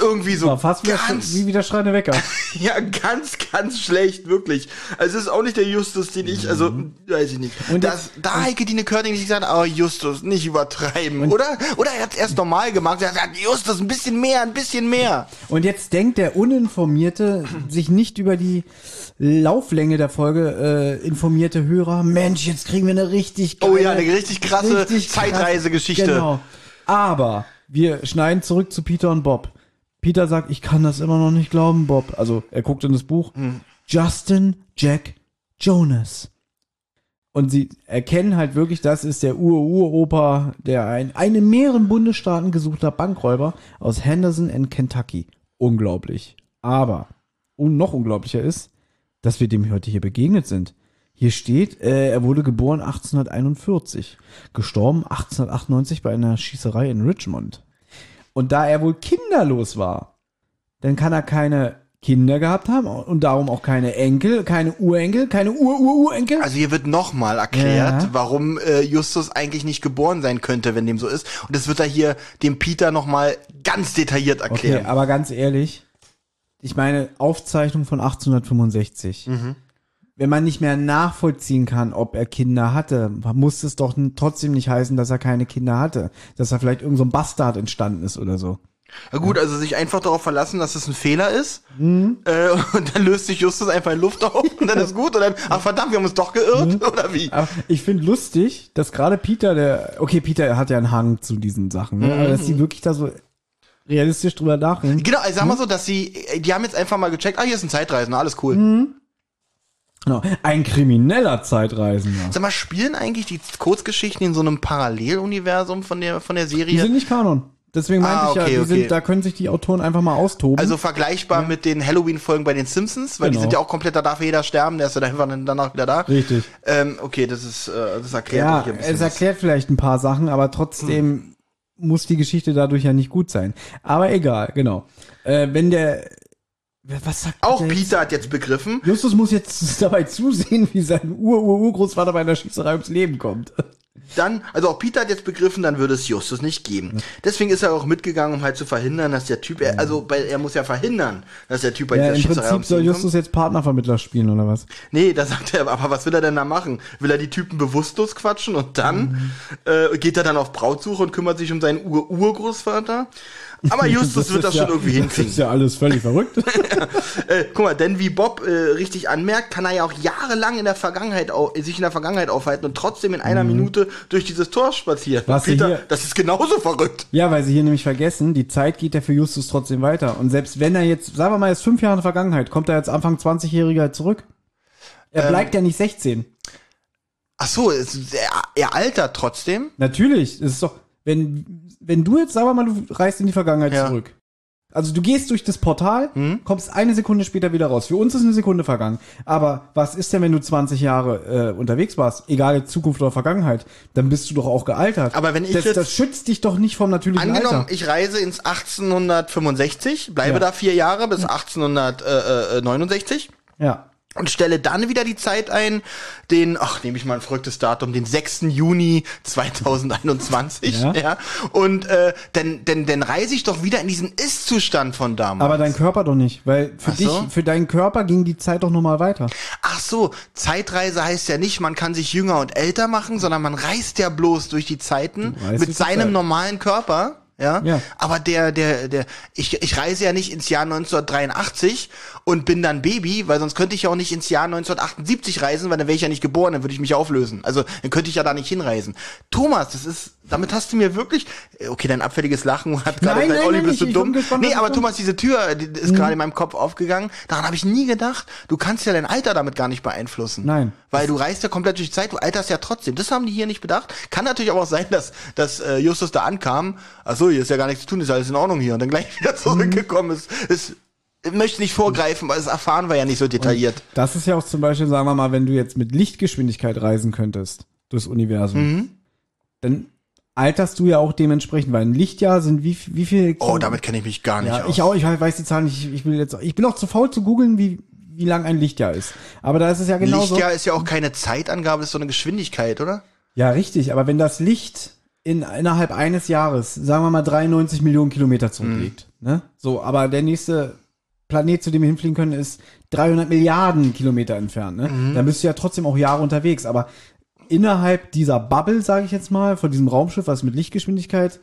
Irgendwie so war fast wie, ganz, wie wieder schreiende Wecker. ja, ganz, ganz schlecht, wirklich. Also es ist auch nicht der Justus, den ich, also, weiß ich nicht. Und das, da Heike Dine Körting nicht gesagt, aber Justus, nicht übertreiben. oder, oder er hat erst normal gemacht, er hat gesagt, Justus, ein bisschen mehr, ein bisschen mehr. Und jetzt denkt der Uninformierte, sich nicht über die Lauflänge der Folge äh, informierte Hörer, Mensch, jetzt kriegen wir eine richtig Oh geile, ja, eine richtig krasse Zeitreisegeschichte. Genau. Aber wir schneiden zurück zu Peter und Bob. Peter sagt, ich kann das immer noch nicht glauben, Bob. Also er guckt in das Buch. Hm. Justin Jack Jonas. Und sie erkennen halt wirklich, das ist der Ur-Uropa, der ein, ein in mehreren Bundesstaaten gesuchter Bankräuber aus Henderson in Kentucky. Unglaublich. Aber, und noch unglaublicher ist, dass wir dem heute hier begegnet sind. Hier steht, äh, er wurde geboren 1841, gestorben 1898 bei einer Schießerei in Richmond. Und da er wohl kinderlos war, dann kann er keine Kinder gehabt haben und darum auch keine Enkel, keine Urenkel, keine Ur-Ur-Urenkel. Also hier wird nochmal erklärt, Ja. warum äh, Justus eigentlich nicht geboren sein könnte, wenn dem so ist. Und das wird er hier dem Peter nochmal ganz detailliert Okay, erklären. aber ganz ehrlich, ich meine, Aufzeichnung von 1865. Mhm. Wenn man nicht mehr nachvollziehen kann, ob er Kinder hatte, muss es doch trotzdem nicht heißen, dass er keine Kinder hatte. Dass er vielleicht irgend so ein Bastard entstanden ist oder so. Na gut, also sich einfach darauf verlassen, dass es ein Fehler ist. Mhm. Äh, und dann löst sich Justus einfach in Luft auf und dann ist gut. Und dann, ach verdammt, wir haben uns doch geirrt, Mhm. oder wie? Aber ich finde lustig, dass gerade Peter, der, okay, Peter hat ja einen Hang zu diesen Sachen, ne? aber dass Mhm. die wirklich da so realistisch drüber nachdenken. Genau, also sag mal so, dass sie, die haben jetzt einfach mal gecheckt, ah, hier ist ein Zeitreisender, alles cool. Genau. Ein krimineller Zeitreisender. Sag mal, spielen eigentlich die Kurzgeschichten in so einem Paralleluniversum von der, von der Die Serie? sind nicht Kanon. Deswegen meinte Ah, ich ja, okay, die okay. sind, da können sich die Autoren einfach mal austoben. Also vergleichbar mit den Halloween-Folgen bei den Simpsons, weil die Genau. sind ja auch komplett, da darf jeder sterben, der ist ja einfach dann danach wieder da. Richtig. Ähm, okay, das ist, äh, das erklärt Ja, ein bisschen es was. erklärt vielleicht ein paar Sachen, aber trotzdem muss die Geschichte dadurch ja nicht gut sein. Aber egal, genau. Äh, wenn der, was sagt Auch? Peter hat jetzt begriffen, Justus muss jetzt dabei zusehen, wie sein Ur-Ur-Urgroßvater bei einer Schießerei ums Leben kommt. dann, also auch Peter hat jetzt begriffen, dann würde es Justus nicht geben. Deswegen ist er auch mitgegangen, um halt zu verhindern, dass der Typ, er, also bei, er muss ja verhindern, dass der Typ bei Ja, dieser im Schießerei Prinzip ums soll Leben Justus jetzt Partnervermittler spielen, oder was? Nee, da sagt er, aber was will er denn da machen? Will er die Typen bewusstlos quatschen und dann Mhm. äh, geht er dann auf Brautsuche und kümmert sich um seinen Ur-Urgroßvater? Aber Justus wird das ist schon ja, irgendwie Das hinkriegen. ist ja alles völlig verrückt. Äh, guck mal, denn wie Bob äh, richtig anmerkt, kann er ja auch jahrelang in der Vergangenheit au sich in der Vergangenheit aufhalten und trotzdem in einer Minute durch dieses Tor spazieren. Mhm. Was Peter, hier- das ist genauso verrückt. ja, weil sie hier nämlich vergessen, die Zeit geht ja für Justus trotzdem weiter. Und selbst wenn er jetzt, sagen wir mal, jetzt fünf Jahre in der Vergangenheit, kommt er jetzt Anfang 20-Jähriger zurück. Er Ähm, bleibt ja nicht 16. Ach so, er, er altert trotzdem. Natürlich, es ist doch, wenn, wenn du jetzt, sagen wir mal, du reist in die Vergangenheit Ja. zurück. Also du gehst durch das Portal, kommst eine Sekunde später wieder raus. Für uns ist eine Sekunde vergangen. Aber was ist denn, wenn du 20 Jahre äh, unterwegs warst, egal Zukunft oder Vergangenheit, dann bist du doch auch gealtert. Aber wenn ich das, jetzt- das schützt dich doch nicht vom natürlichen Angenommen, Alter. ich reise ins 1865, bleibe Ja. da vier Jahre bis 1869. Ja. Und stelle dann wieder die Zeit ein, den, ach, nehme ich mal ein verrücktes Datum, den 6. Juni 2021, ja, Ja. und äh, dann, dann, dann reise ich doch wieder in diesen Ist-Zustand von damals. Aber dein Körper doch nicht, weil für Ach dich, so. für deinen Körper ging die Zeit doch nochmal weiter. Ach so, Zeitreise heißt ja nicht, man kann sich jünger und älter machen, sondern man reist ja bloß durch die Zeiten mit seinem Zeit. normalen Körper. Ja? Ja. aber der, der, der, ich, ich reise ja nicht ins Jahr 1983 und bin dann Baby, weil sonst könnte ich ja auch nicht ins Jahr 1978 reisen, weil dann wäre ich ja nicht geboren, dann würde ich mich auflösen. Also dann könnte ich ja da nicht hinreisen. Thomas, das ist, damit hast du mir wirklich, okay, dein abfälliges Lachen hat gerade gesagt, Olli, bist du ich- dumm. nee, aber. Thomas, diese Tür, die ist gerade in meinem Kopf aufgegangen. Daran habe ich nie gedacht. Du kannst ja dein Alter damit gar nicht beeinflussen. Nein. Weil du reist ja komplett durch die Zeit, du alterst ja trotzdem. Das haben die hier nicht bedacht. Kann natürlich aber auch sein, dass, dass äh, Justus da ankam. Ach so, hier ist ja gar nichts zu tun, ist alles in Ordnung hier. Und dann gleich wieder zurückgekommen ist. ist ich möchte nicht vorgreifen, weil das erfahren wir ja nicht so detailliert. Das ist ja auch zum Beispiel, sagen wir mal, wenn du jetzt mit Lichtgeschwindigkeit reisen könntest durchs Universum, Mhm. dann alterst du ja auch dementsprechend, weil ein Lichtjahr sind wie, wie viel. Oh, damit kenne ich mich gar nicht ja, aus. ich auch, ich weiß die Zahlen nicht, ich will jetzt, ich bin auch zu faul zu googeln, wie, wie lang ein Lichtjahr ist. Aber da ist es ja genauso. Lichtjahr ist ja auch keine Zeitangabe, ist so eine Geschwindigkeit, oder? Ja, richtig, aber wenn das Licht in, innerhalb eines Jahres, sagen wir mal 93 Millionen Kilometer zurücklegt, ne? So, aber der nächste Planet, zu dem wir hinfliegen können, ist 300 Milliarden Kilometer entfernt, ne? Dann bist du ja trotzdem auch Jahre unterwegs, aber innerhalb dieser Bubble, sage ich jetzt mal, von diesem Raumschiff, was mit Lichtgeschwindigkeit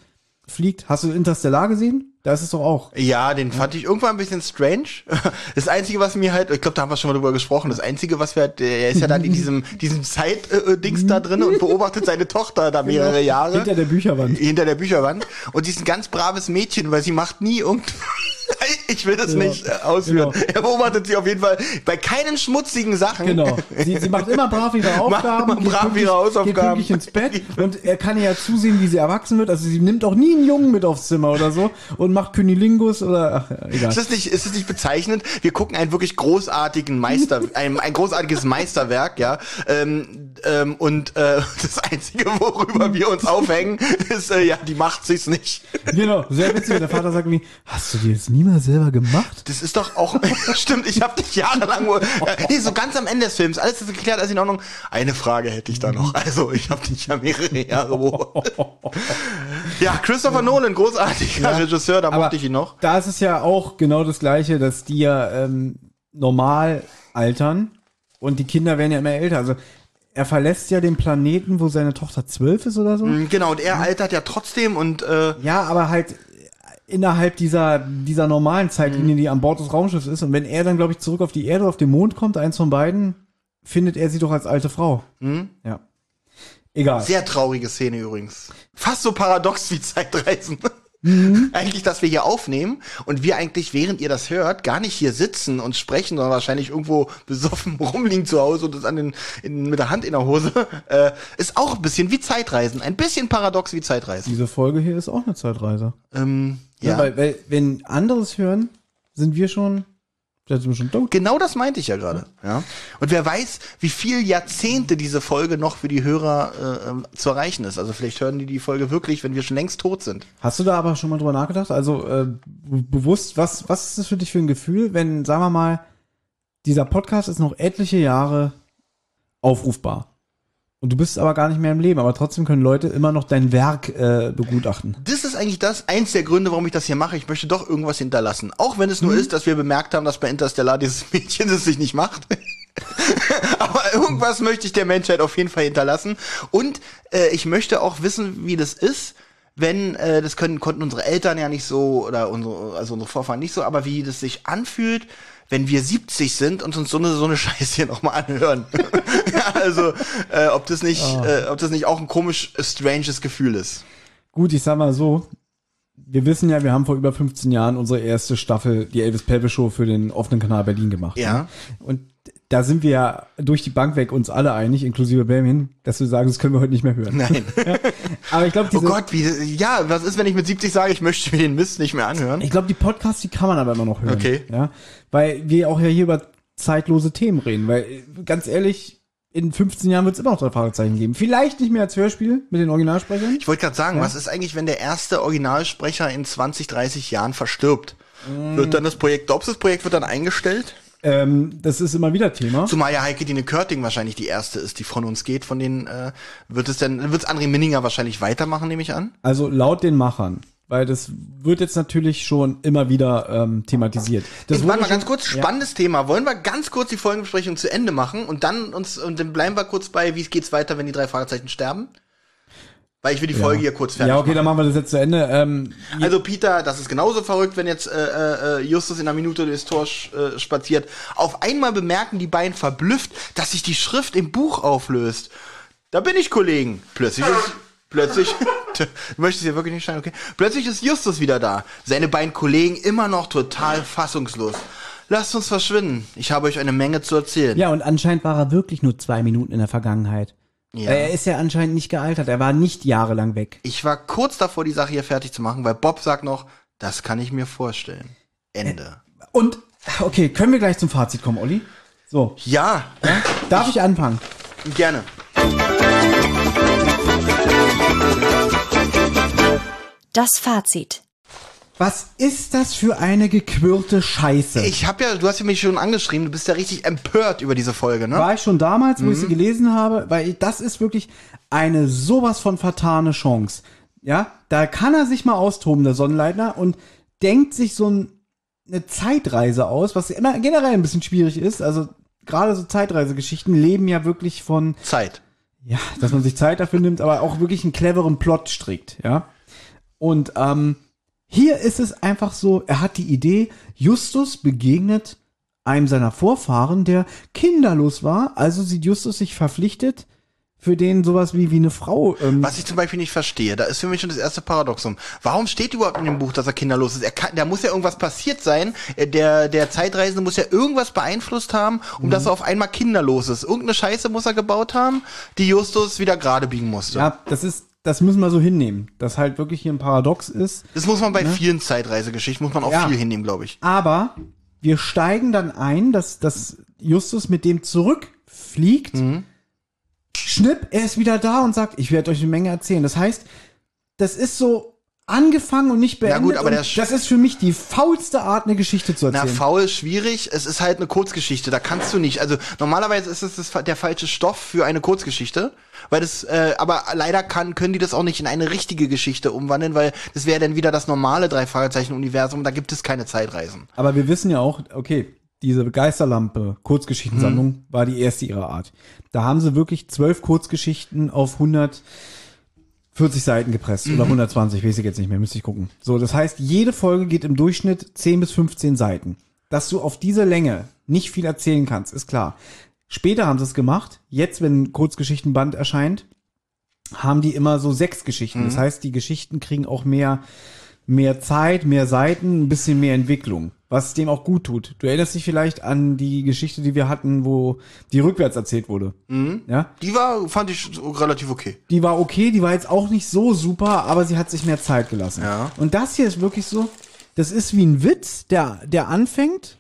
fliegt, hast du Interstellar gesehen? Da ist doch auch. Ja, den fand ich irgendwann ein bisschen strange. Das Einzige, was mir halt, ich glaube, da haben wir schon mal drüber gesprochen, das Einzige, was wir halt, er ist ja dann in diesem, diesem Zeit-Dings da drin und beobachtet seine Tochter da mehrere Jahre. Hinter der Bücherwand. Hinter der Bücherwand. Und sie ist ein ganz braves Mädchen, weil sie macht nie irgend, ich will das Ja, nicht äh, ausführen. genau. Er beobachtet sie auf jeden Fall bei keinen schmutzigen Sachen. Genau. Sie, sie macht immer brav ihre Aufgaben, Macht brav ihre Hausaufgaben. geht pünktlich ins Bett und er kann ja zusehen, wie sie erwachsen wird. Also sie nimmt auch nie einen Jungen mit aufs Zimmer oder so und macht Künilingus oder ach, ja, egal. Ist es nicht, ist es nicht bezeichnend? Wir gucken einen wirklich großartigen Meister, ein, ein großartiges Meisterwerk, ja. Ähm, ähm, und äh, das Einzige, worüber wir uns aufhängen, ist, äh, ja, die macht sich's nicht. Genau, sehr witzig. Der Vater sagt mir, hast du dir das niemals selber gemacht? Das ist doch auch, stimmt, ich habe dich jahrelang, äh, nee, so ganz am Ende des Films, alles ist geklärt, alles in Ordnung. Eine Frage hätte ich da noch. Also, ich habe dich ja mehrere Jahre beobachtet. Ja, Christopher Nolan, großartiger Regisseur, da mochte ich ihn noch. Da ist es ja auch genau das Gleiche, dass die ja ähm, normal altern und die Kinder werden ja immer älter. Also er verlässt ja den Planeten, wo seine Tochter zwölf ist oder so. Genau, und er altert ja trotzdem und äh, Ja, aber halt innerhalb dieser, dieser normalen Zeitlinie, Mhm. die an Bord des Raumschiffs ist. Und wenn er dann, glaube ich, zurück auf die Erde, auf den Mond kommt, eins von beiden, findet er sie doch als alte Frau. Ja. Egal. Mhm. sehr traurige Szene übrigens. Fast so paradox wie Zeitreisen. Eigentlich, dass wir hier aufnehmen und wir eigentlich, während ihr das hört, gar nicht hier sitzen und sprechen, sondern wahrscheinlich irgendwo besoffen rumliegen zu Hause und das an den, in, mit der Hand in der Hose, äh, ist auch ein bisschen wie Zeitreisen. Ein bisschen paradox wie Zeitreisen. Diese Folge hier ist auch eine Zeitreise. Ähm, Ja. ja. weil, weil, wenn anderes hören, sind wir schon, Genau das meinte ich ja gerade. Ja. Und wer weiß, wie viel Jahrzehnte diese Folge noch für die Hörer äh, ähm, zu erreichen ist. Also vielleicht hören die die Folge wirklich, wenn wir schon längst tot sind. Hast du da aber schon mal drüber nachgedacht? Also äh, be- bewusst, was, was ist das für dich für ein Gefühl, wenn, sagen wir mal, dieser Podcast ist noch etliche Jahre aufrufbar. Und du bist aber gar nicht mehr im Leben, aber trotzdem können Leute immer noch dein Werk äh, begutachten. Das ist eigentlich das, eins der Gründe, warum ich das hier mache. Ich möchte doch irgendwas hinterlassen. Auch wenn es nur ist, dass wir bemerkt haben, dass bei Interstellar dieses Mädchen es sich nicht macht. Aber irgendwas möchte ich der Menschheit auf jeden Fall hinterlassen. Und äh, ich möchte auch wissen, wie das ist, wenn, äh, das können, konnten unsere Eltern ja nicht so, oder unsere, also unsere Vorfahren nicht so, aber wie das sich anfühlt, wenn wir 70 sind und uns so eine, so eine Scheiße hier nochmal anhören. ja, also, äh, ob das nicht, äh, ob das nicht auch ein komisch, äh, stranges Gefühl ist. Gut, ich sag mal so, wir wissen ja, wir haben vor über 15 Jahren unsere erste Staffel, die Elvis Pelve Show für den offenen Kanal Berlin gemacht. Ja. Ne? Und da sind wir ja durch die Bank weg uns alle einig, inklusive Benjamin, dass wir sagen, das können wir heute nicht mehr hören. Nein. Aber ich glaube, Oh Gott, wie, ja, was ist, wenn ich mit 70 sage, ich möchte mir den Mist nicht mehr anhören? ich glaube, die Podcasts, die kann man aber immer noch hören. Okay. Ja, weil wir auch ja hier über zeitlose Themen reden. Weil ganz ehrlich, in 15 Jahren wird es immer noch drei Fragezeichen geben. Vielleicht nicht mehr als Hörspiel mit den Originalsprechern. Ich wollte gerade sagen, was ist eigentlich, wenn der erste Originalsprecher in 20, 30 Jahren verstirbt? Wird dann das Projekt, glaubst du, das Projekt wird dann eingestellt? Ähm, das ist immer wieder Thema. Zumal ja Heike Dine Körting wahrscheinlich die erste ist, die von uns geht, von denen, äh, wird es denn, wird es André Minninger wahrscheinlich weitermachen, nehme ich an? Also laut den Machern. Weil das wird jetzt natürlich schon immer wieder ähm, thematisiert. Das wurde warte mal ganz kurz, spannendes Thema. Wollen wir ganz kurz die Folgenbesprechung zu Ende machen und dann uns, und dann bleiben wir kurz bei, wie geht's weiter, wenn die drei Fragezeichen sterben? Weil ich will die Folge hier kurz fertig Ja, okay, machen. dann machen wir das jetzt zu Ende. Ähm, Also Peter, das ist genauso verrückt, wenn jetzt äh, äh, Justus in einer Minute durchs Tor äh, spaziert. Auf einmal bemerken die beiden verblüfft, dass sich die Schrift im Buch auflöst. Da bin ich, Kollegen. Plötzlich ist, plötzlich, du möchtest hier wirklich nicht schneiden, okay? Plötzlich ist Justus wieder da. Seine beiden Kollegen immer noch total fassungslos. Lasst uns verschwinden. Ich habe euch eine Menge zu erzählen. Ja, und anscheinend war er wirklich nur zwei Minuten in der Vergangenheit. Ja. Er ist ja anscheinend nicht gealtert. Er war nicht jahrelang weg. Ich war kurz davor, die Sache hier fertig zu machen, weil Bob sagt noch, das kann ich mir vorstellen. Ende. und, okay, können wir gleich zum Fazit kommen, Olli? So, Ja, darf ich anfangen? gerne. Das Fazit. Was ist das für eine gequirlte Scheiße? Ich habe ja, du hast ja mich schon angeschrieben, du bist ja richtig empört über diese Folge, ne? War ich schon damals, wo ich Mhm. sie gelesen habe, weil das ist wirklich eine sowas von vertane Chance. Ja, da kann er sich mal austoben, der Sonnenleitner, und denkt sich so ein, eine Zeitreise aus, was immer generell ein bisschen schwierig ist. Also gerade so Zeitreisegeschichten leben ja wirklich von, Zeit. ja, dass man sich Zeit dafür nimmt, aber auch wirklich einen cleveren Plot strickt, ja. Und ähm, hier ist es einfach so, er hat die Idee, Justus begegnet einem seiner Vorfahren, der kinderlos war, also sieht Justus sich verpflichtet, für den sowas wie, wie eine Frau. Ähm, Was ich zum Beispiel nicht verstehe, da ist für mich schon das erste Paradoxum. Warum steht überhaupt in dem Buch, dass er kinderlos ist? Er kann, da muss ja irgendwas passiert sein. Äh, Der, der Zeitreisende muss ja irgendwas beeinflusst haben, um dass er auf einmal kinderlos ist. Irgendeine Scheiße muss er gebaut haben, die Justus wieder gerade biegen musste. ja, das ist, das müssen wir so hinnehmen, dass halt wirklich hier ein Paradox ist. Das muss man bei vielen Zeitreisegeschichten, muss man auch Ne? Ja. viel hinnehmen, glaube ich. Aber wir steigen dann ein, dass, dass Justus mit dem zurückfliegt. Mhm. Schnipp, er ist wieder da und sagt, ich werde euch eine Menge erzählen. Das heißt, das ist so angefangen und nicht beendet. gut, aber der das ist für mich die faulste Art, eine Geschichte zu Na, erzählen. faul ist schwierig. Es ist halt eine Kurzgeschichte. Da kannst du nicht. Also normalerweise ist es das, der falsche Stoff für eine Kurzgeschichte, weil das. Äh, aber leider kann können die das auch nicht in eine richtige Geschichte umwandeln, weil das wäre dann wieder das normale drei Fragezeichen Universum. Da gibt es keine Zeitreisen. Aber wir wissen ja auch, okay, diese Geisterlampe Kurzgeschichtensammlung Mhm. war die erste ihrer Art. Da haben sie wirklich zwölf Kurzgeschichten auf 140 Seiten gepresst Mhm. oder 120, weiß ich jetzt nicht mehr, müsste ich gucken. So, das heißt, jede Folge geht im Durchschnitt 10 bis 15 Seiten. Dass du auf diese Länge nicht viel erzählen kannst, ist klar. Später haben sie es gemacht. Jetzt, wenn ein Kurzgeschichtenband erscheint, haben die immer so sechs Geschichten. Mhm. Das heißt, die Geschichten kriegen auch mehr, mehr Zeit, mehr Seiten, ein bisschen mehr Entwicklung, was dem auch gut tut. Du erinnerst dich vielleicht an die Geschichte, die wir hatten, wo die rückwärts erzählt wurde. Mhm. Ja, Die war, fand ich relativ okay. die war okay, die war jetzt auch nicht so super, aber sie hat sich mehr Zeit gelassen. Ja. Und das hier ist wirklich so, das ist wie ein Witz, der, der anfängt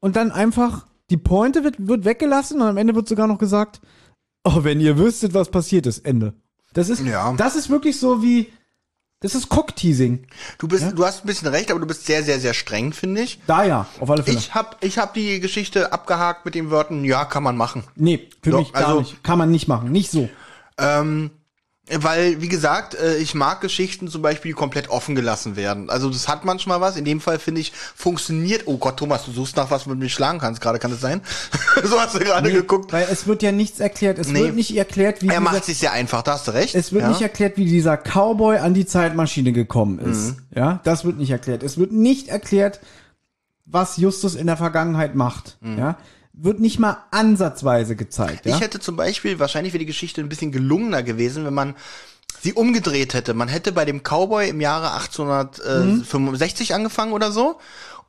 und dann einfach die Pointe wird, wird weggelassen und am Ende wird sogar noch gesagt, oh, wenn ihr wüsstet, was passiert ist, Ende. Das ist, Ja. das ist wirklich so wie, das ist Cock-Teasing. Du bist, du hast ein bisschen recht, aber du bist sehr, sehr, sehr streng, finde ich. Da ja, auf alle Fälle. Ich hab, ich hab die Geschichte abgehakt mit den Wörtern, ja, kann man machen. nee, für Doch, mich gar also- nicht. Kann man nicht machen. Nicht so. Ähm, weil, wie gesagt, äh, ich mag Geschichten zum Beispiel, die komplett offen gelassen werden. Also das hat manchmal was. In dem Fall finde ich, funktioniert. Oh Gott, Thomas, du suchst nach was, womit du mich schlagen kannst. Gerade kann es sein. so hast du gerade geguckt. Weil es wird ja nichts erklärt. Es Nee. wird nicht erklärt, wie Er dieser- macht sich sehr einfach, da hast du recht. Es wird ja? nicht erklärt, wie dieser Cowboy an die Zeitmaschine gekommen ist. Mhm. Ja, das wird nicht erklärt. Es wird nicht erklärt, was Justus in der Vergangenheit macht. Ja, wird nicht mal ansatzweise gezeigt. Ja? Mhm. Ich hätte zum Beispiel, wahrscheinlich wäre die Geschichte ein bisschen gelungener gewesen, wenn man sie umgedreht hätte. Man hätte bei dem Cowboy im Jahre 1865 angefangen oder so.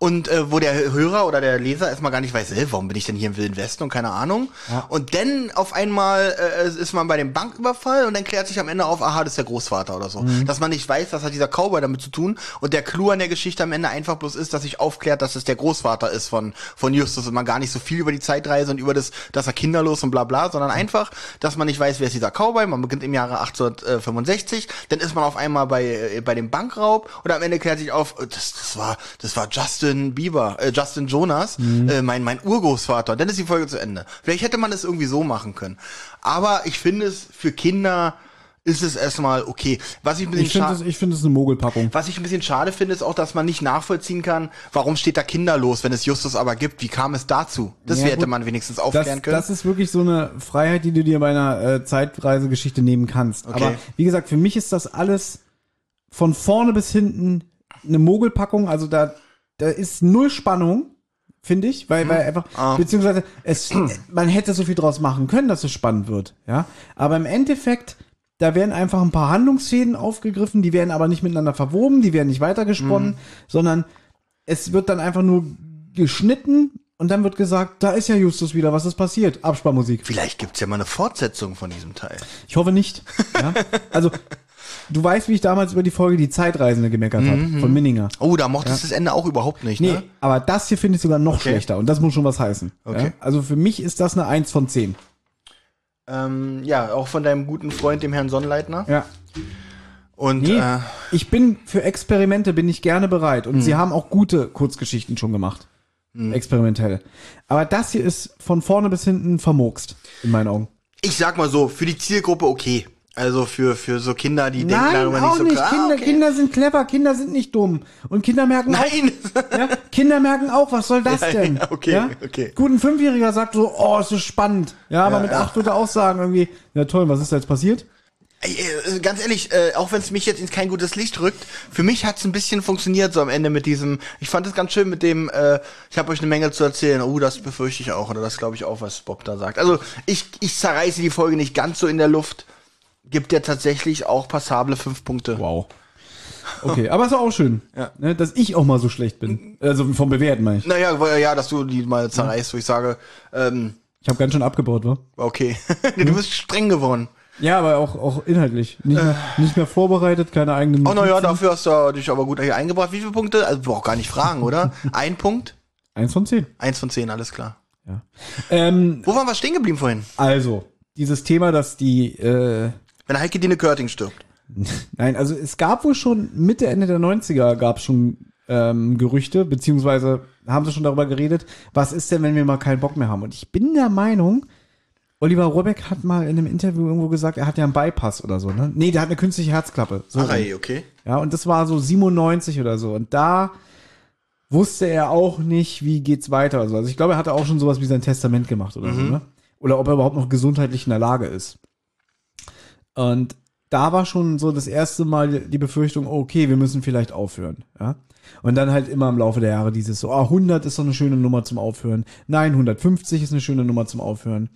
Und äh, wo der Hörer oder der Leser erstmal gar nicht weiß, äh, warum bin ich denn hier im Wilden Westen und keine Ahnung. Und dann auf einmal äh, ist man bei dem Banküberfall und dann klärt sich am Ende auf, aha, das ist der Großvater oder so. Dass man nicht weiß, was hat dieser Cowboy damit zu tun. Und der Clou an der Geschichte am Ende einfach bloß ist, dass sich aufklärt, dass es der Großvater ist von, von Justus und man gar nicht so viel über die Zeitreise und über das, dass er kinderlos und bla bla, sondern einfach, dass man nicht weiß, wer ist dieser Cowboy. Man beginnt im Jahre 1865, dann ist man auf einmal bei, äh, bei dem Bankraub und am Ende klärt sich auf, äh, das, das war, das war Justin Bieber, äh, Justin Jonas, äh, mein, mein Urgroßvater. Dann ist die Folge zu Ende. Vielleicht hätte man es irgendwie so machen können. Aber ich finde es für Kinder ist es erstmal okay. Was ich ein bisschen Ich finde es ich finde es eine Mogelpackung. was ich ein bisschen schade finde, ist auch, dass man nicht nachvollziehen kann, warum steht da kinderlos, wenn es Justus aber gibt. Wie kam es dazu? Das Ja, hätte man wenigstens Das, aufklären können. das ist wirklich so eine Freiheit, die du dir bei einer äh, Zeitreisegeschichte nehmen kannst. Okay. Aber wie gesagt, für mich ist das alles von vorne bis hinten eine Mogelpackung. Also da, da ist null Spannung, finde ich, weil, weil einfach, Ah. beziehungsweise es, man hätte so viel draus machen können, dass es spannend wird, ja. Aber im Endeffekt, da werden einfach ein paar Handlungsfäden aufgegriffen, die werden aber nicht miteinander verwoben, die werden nicht weitergesponnen, sondern es wird dann einfach nur geschnitten und dann wird gesagt, da ist ja Justus wieder, was ist passiert? Absparmusik. Vielleicht gibt's ja mal eine Fortsetzung von diesem Teil. Ich hoffe nicht. Ja? Also, du weißt, wie ich damals über die Folge Die Zeitreisende gemeckert habe, von Minninger. Oh, da mochtest du das Ende auch überhaupt nicht, Nee, ne? aber das hier finde ich sogar noch schlechter und das muss schon was heißen. Okay. Ja? Also für mich ist das eine 1 von 10. Ähm, ja, auch von deinem guten Freund, dem Herrn Sonnleitner. Ja. Und Nee, äh, ich bin für Experimente bin ich gerne bereit Mhm. und sie haben auch gute Kurzgeschichten schon gemacht. Experimentell. Aber das hier ist von vorne bis hinten vermurkst, in meinen Augen. ich sag mal so, für die Zielgruppe okay. Also für, für so Kinder, die denken Nein, darüber auch nicht so nicht. klar. Kinder, okay. Kinder sind clever, Kinder sind nicht dumm. Und Kinder merken Nein! auch, ja, Kinder merken auch, was soll das Ja, denn? ja, okay, ja? okay. Gut, ein Fünfjähriger sagt so, oh, ist das spannend. Ja, aber mit acht würde er auch sagen irgendwie, ja toll, was ist da jetzt passiert? Äh, ganz ehrlich, äh, auch wenn es mich jetzt in kein gutes Licht rückt, für mich hat's ein bisschen funktioniert so am Ende mit diesem. Ich fand es ganz schön mit dem. Äh, ich habe euch eine Menge zu erzählen. Oh, das befürchte ich auch oder das glaube ich auch, was Bob da sagt. Also ich ich zerreiße die Folge nicht ganz so in der Luft. Gibt ja tatsächlich auch passable fünf Punkte. Wow. Okay, aber ist auch schön, Ja. ne, dass ich auch mal so schlecht bin. Also vom Bewerten meine ich. Naja, ja, dass du die mal zerreißt, wo ich sage, ähm, Ich habe ganz schön abgebaut, wa? okay, du bist streng geworden. Ja, aber auch, auch inhaltlich. Nicht mehr, nicht mehr vorbereitet, keine eigenen. Oh, naja, dafür hast du dich aber gut hier eingebracht. Wie viele Punkte? Also, brauch gar nicht fragen, oder? Ein Punkt? Eins von zehn. Eins von zehn, alles klar. Ähm, Wo waren wir stehen geblieben vorhin? also, dieses Thema, dass die, äh, Wenn Heike Dine Körting stirbt. nein, also es gab wohl schon Mitte, Ende der 90er gab es schon ähm, Gerüchte, beziehungsweise haben sie schon darüber geredet, was ist denn, wenn wir mal keinen Bock mehr haben? Und ich bin der Meinung, Oliver Rohrbeck hat mal in einem Interview irgendwo gesagt, er hat ja einen Bypass oder so, ne? Nee, der hat eine künstliche Herzklappe. So Ach, ey, okay. Ja, und das war so 97 oder so. Und da wusste er auch nicht, wie geht's weiter. Also, also ich glaube, er hatte auch schon sowas wie sein Testament gemacht oder so, ne? Oder ob er überhaupt noch gesundheitlich in der Lage ist. Und da war schon so das erste Mal die Befürchtung, okay, wir müssen vielleicht aufhören, ja. Und dann halt immer im Laufe der Jahre dieses so, ah, 100 ist so eine schöne Nummer zum Aufhören. Nein, 150 ist eine schöne Nummer zum Aufhören.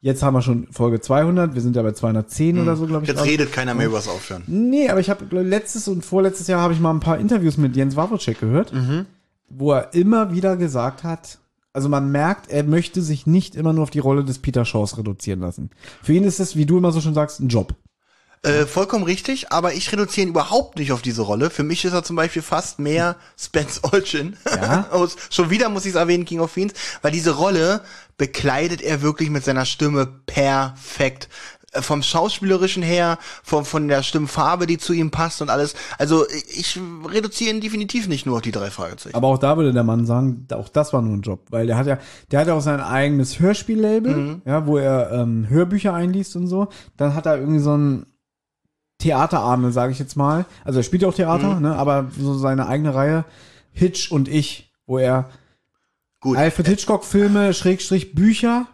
Jetzt haben wir schon Folge 200, wir sind ja bei 210 oder so, glaube ich. Jetzt gerade. redet keiner mehr übers Aufhören. Nee, aber ich habe letztes und vorletztes Jahr habe ich mal ein paar Interviews mit Jens Wawrczyk gehört, wo er immer wieder gesagt hat, also man merkt, er möchte sich nicht immer nur auf die Rolle des Peter Shaws reduzieren lassen. Für ihn ist es, wie du immer so schon sagst, ein Job. Äh, vollkommen richtig, aber ich reduziere ihn überhaupt nicht auf diese Rolle. Für mich ist er zum Beispiel fast mehr Spence Olchin. Ja. Schon wieder muss ich es erwähnen, King of Fiends, weil diese Rolle bekleidet er wirklich mit seiner Stimme perfekt. Äh, Vom Schauspielerischen her, von, von der Stimmfarbe, die zu ihm passt und alles. Also ich reduziere ihn definitiv nicht nur auf die drei Fragezeichen. Aber auch da würde der Mann sagen, auch das war nur ein Job, weil der hat ja, der hat ja auch sein eigenes Hörspiellabel, ja, wo er ähm, Hörbücher einliest und so. Dann hat er irgendwie so ein Theaterabende, sage ich jetzt mal. Also er spielt ja auch Theater, ne, aber so seine eigene Reihe Hitch und ich, wo er Gut. Alfred Hitchcock Filme Schrägstrich Bücher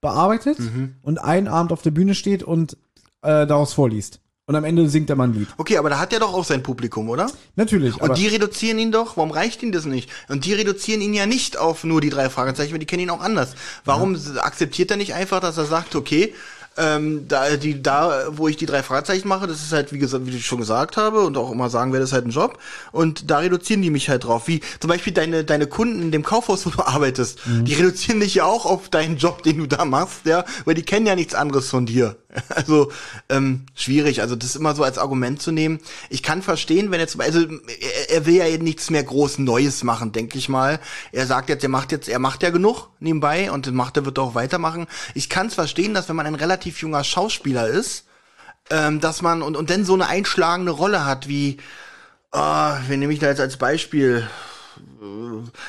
bearbeitet und einen Abend auf der Bühne steht und äh, daraus vorliest. Und am Ende singt er mal ein Lied. Okay, aber da hat er doch auch sein Publikum, oder? Natürlich. Und die reduzieren ihn doch, warum reicht ihnen das nicht? Und die reduzieren ihn ja nicht auf nur die drei Fragezeichen, weil die kennen ihn auch anders. Warum s- akzeptiert er nicht einfach, dass er sagt, okay, ähm, da, die, da, wo ich die drei Fragezeichen mache, das ist halt, wie gesagt, wie ich schon gesagt habe und auch immer sagen werde, das ist halt ein Job. Und da reduzieren die mich halt drauf. Wie zum Beispiel deine, deine Kunden in dem Kaufhaus, wo du arbeitest, die reduzieren dich ja auch auf deinen Job, den du da machst, ja, weil die kennen ja nichts anderes von dir. Also, ähm, schwierig. Also, das immer so als Argument zu nehmen. Ich kann verstehen, wenn er zum also, er, er will ja nichts mehr groß Neues machen, denke ich mal. Er sagt jetzt, er macht jetzt, er macht ja genug nebenbei und macht er, wird auch weitermachen. Ich kann es verstehen, dass wenn man ein relativ junger Schauspieler ist, ähm, dass man und, und dann so eine einschlagende Rolle hat wie, ah, wen nehme ich da jetzt als Beispiel?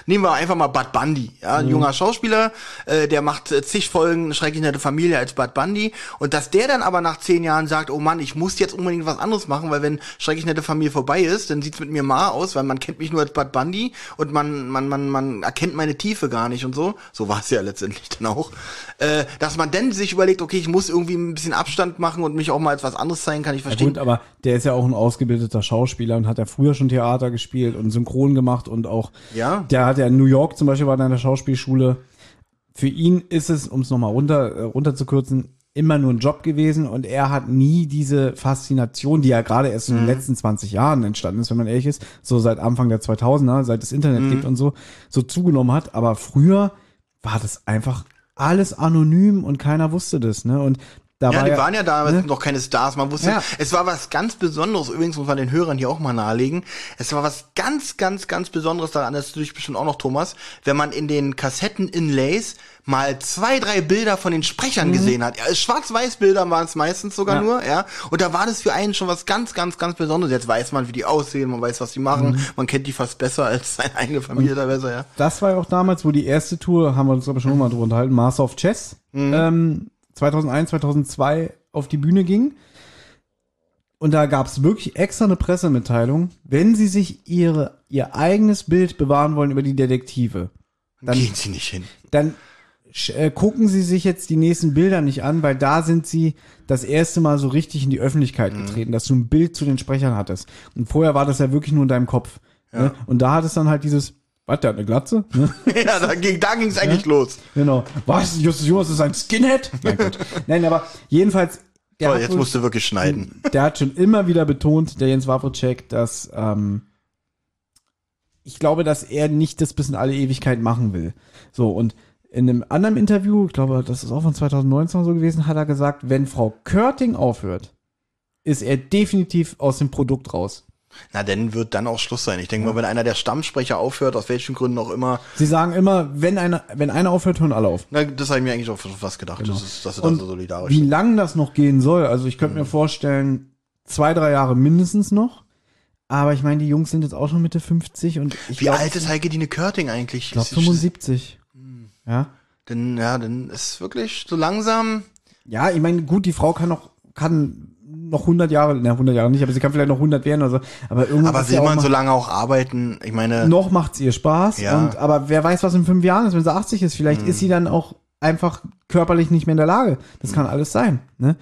Nehmen wir einfach mal Bud Bundy, ja, ein junger Schauspieler, äh, der macht äh, zig Folgen schrecklich nette Familie als Bud Bundy. Und dass der dann aber nach zehn Jahren sagt, oh Mann, ich muss jetzt unbedingt was anderes machen, weil wenn schrecklich nette Familie vorbei ist, dann sieht's mit mir mal aus, weil man kennt mich nur als Bud Bundy und man man man man erkennt meine Tiefe gar nicht und so, so war es ja letztendlich dann auch, äh, dass man dann sich überlegt, okay, ich muss irgendwie ein bisschen Abstand machen und mich auch mal als was anderes zeigen, kann ich Ja, verstehen. gut, aber der ist ja auch ein ausgebildeter Schauspieler und hat ja früher schon Theater gespielt und synchron gemacht und auch, Ja. der hat ja in New York zum Beispiel war in der Schauspielschule. Für ihn ist es, um es nochmal runter, äh, runterzukürzen, immer nur ein Job gewesen und er hat nie diese Faszination, die ja gerade erst in den letzten 20 Jahren entstanden ist, wenn man ehrlich ist, so seit Anfang der 2000er, seit es Internet gibt und so, so zugenommen hat. Aber früher war das einfach alles anonym und keiner wusste das, ne? Und da Ja, war die ja, waren ja damals ne? noch keine Stars. Man wusste, Ja. es war was ganz Besonderes. Übrigens muss man den Hörern hier auch mal nahelegen. Es war was ganz, ganz, ganz Besonderes daran. Das ist natürlich bestimmt auch noch Thomas, wenn man in den Kassetten-Inlays mal zwei, drei Bilder von den Sprechern gesehen hat. Ja, Schwarz-Weiß-Bilder waren es meistens sogar Mhm. Ja. nur, ja. Und da war das für einen schon was ganz, ganz, ganz Besonderes. Jetzt weiß man, wie die aussehen, man weiß, was die machen. Mhm. Man kennt die fast besser als seine eigene Familie teilweise, ja. Das war ja auch damals, wo die erste Tour, haben wir uns aber schon mal drüber unterhalten, Master of Chess, ähm, 2001, 2002 auf die Bühne ging. Und da gab es wirklich extra eine Pressemitteilung, wenn sie sich ihre, ihr eigenes Bild bewahren wollen über die Detektive, Dann- Gehen sie nicht hin. dann äh, gucken sie sich jetzt die nächsten Bilder nicht an, weil da sind sie das erste Mal so richtig in die Öffentlichkeit getreten, dass du ein Bild zu den Sprechern hattest. Und vorher war das ja wirklich nur in deinem Kopf. Ne? Und da hat es dann halt dieses, was, der hat eine Glatze? Ne? ja, da ging da ging's eigentlich los. Genau. Was? Justus Jonas ist ein Skinhead? Nein, gut. Nein, aber jedenfalls. Der Toll, jetzt wohl- musst du wirklich schneiden. der hat schon immer wieder betont, der Jens Wawrczyk, dass ähm, ich glaube, dass er nicht das bis in alle Ewigkeit machen will. So und In einem anderen Interview, ich glaube, das ist auch von 2019 so gewesen, hat er gesagt, wenn Frau Körting aufhört, ist er definitiv aus dem Produkt raus. Na, dann wird dann auch Schluss sein. Ich denke mal, wenn einer der Stammsprecher aufhört, aus welchen Gründen auch immer, Sie sagen immer, wenn einer, wenn einer aufhört, hören alle auf. na, das habe ich mir eigentlich auch schon fast gedacht. Das ist, dass sie da Und so solidarisch wie lang das noch gehen soll, also ich könnte mir vorstellen, zwei, drei Jahre mindestens noch. Aber ich meine, die Jungs sind jetzt auch schon Mitte 50 und ich Wie glaub, alt ist Heike Dine Körting eigentlich? Ich glaube 75. Ja. Denn, ja, dann ist wirklich so langsam, Ja, ich meine, gut, die Frau kann noch, kann noch 100 Jahre, na 100 Jahre nicht, aber sie kann vielleicht noch 100 werden oder so. Aber irgendwann aber will man so lange auch arbeiten? Ich meine, noch macht's ihr Spaß. Ja. Und, aber wer weiß, was in fünf Jahren ist, wenn sie 80 ist. Vielleicht ist sie dann auch einfach körperlich nicht mehr in der Lage. Das kann alles sein. Ne?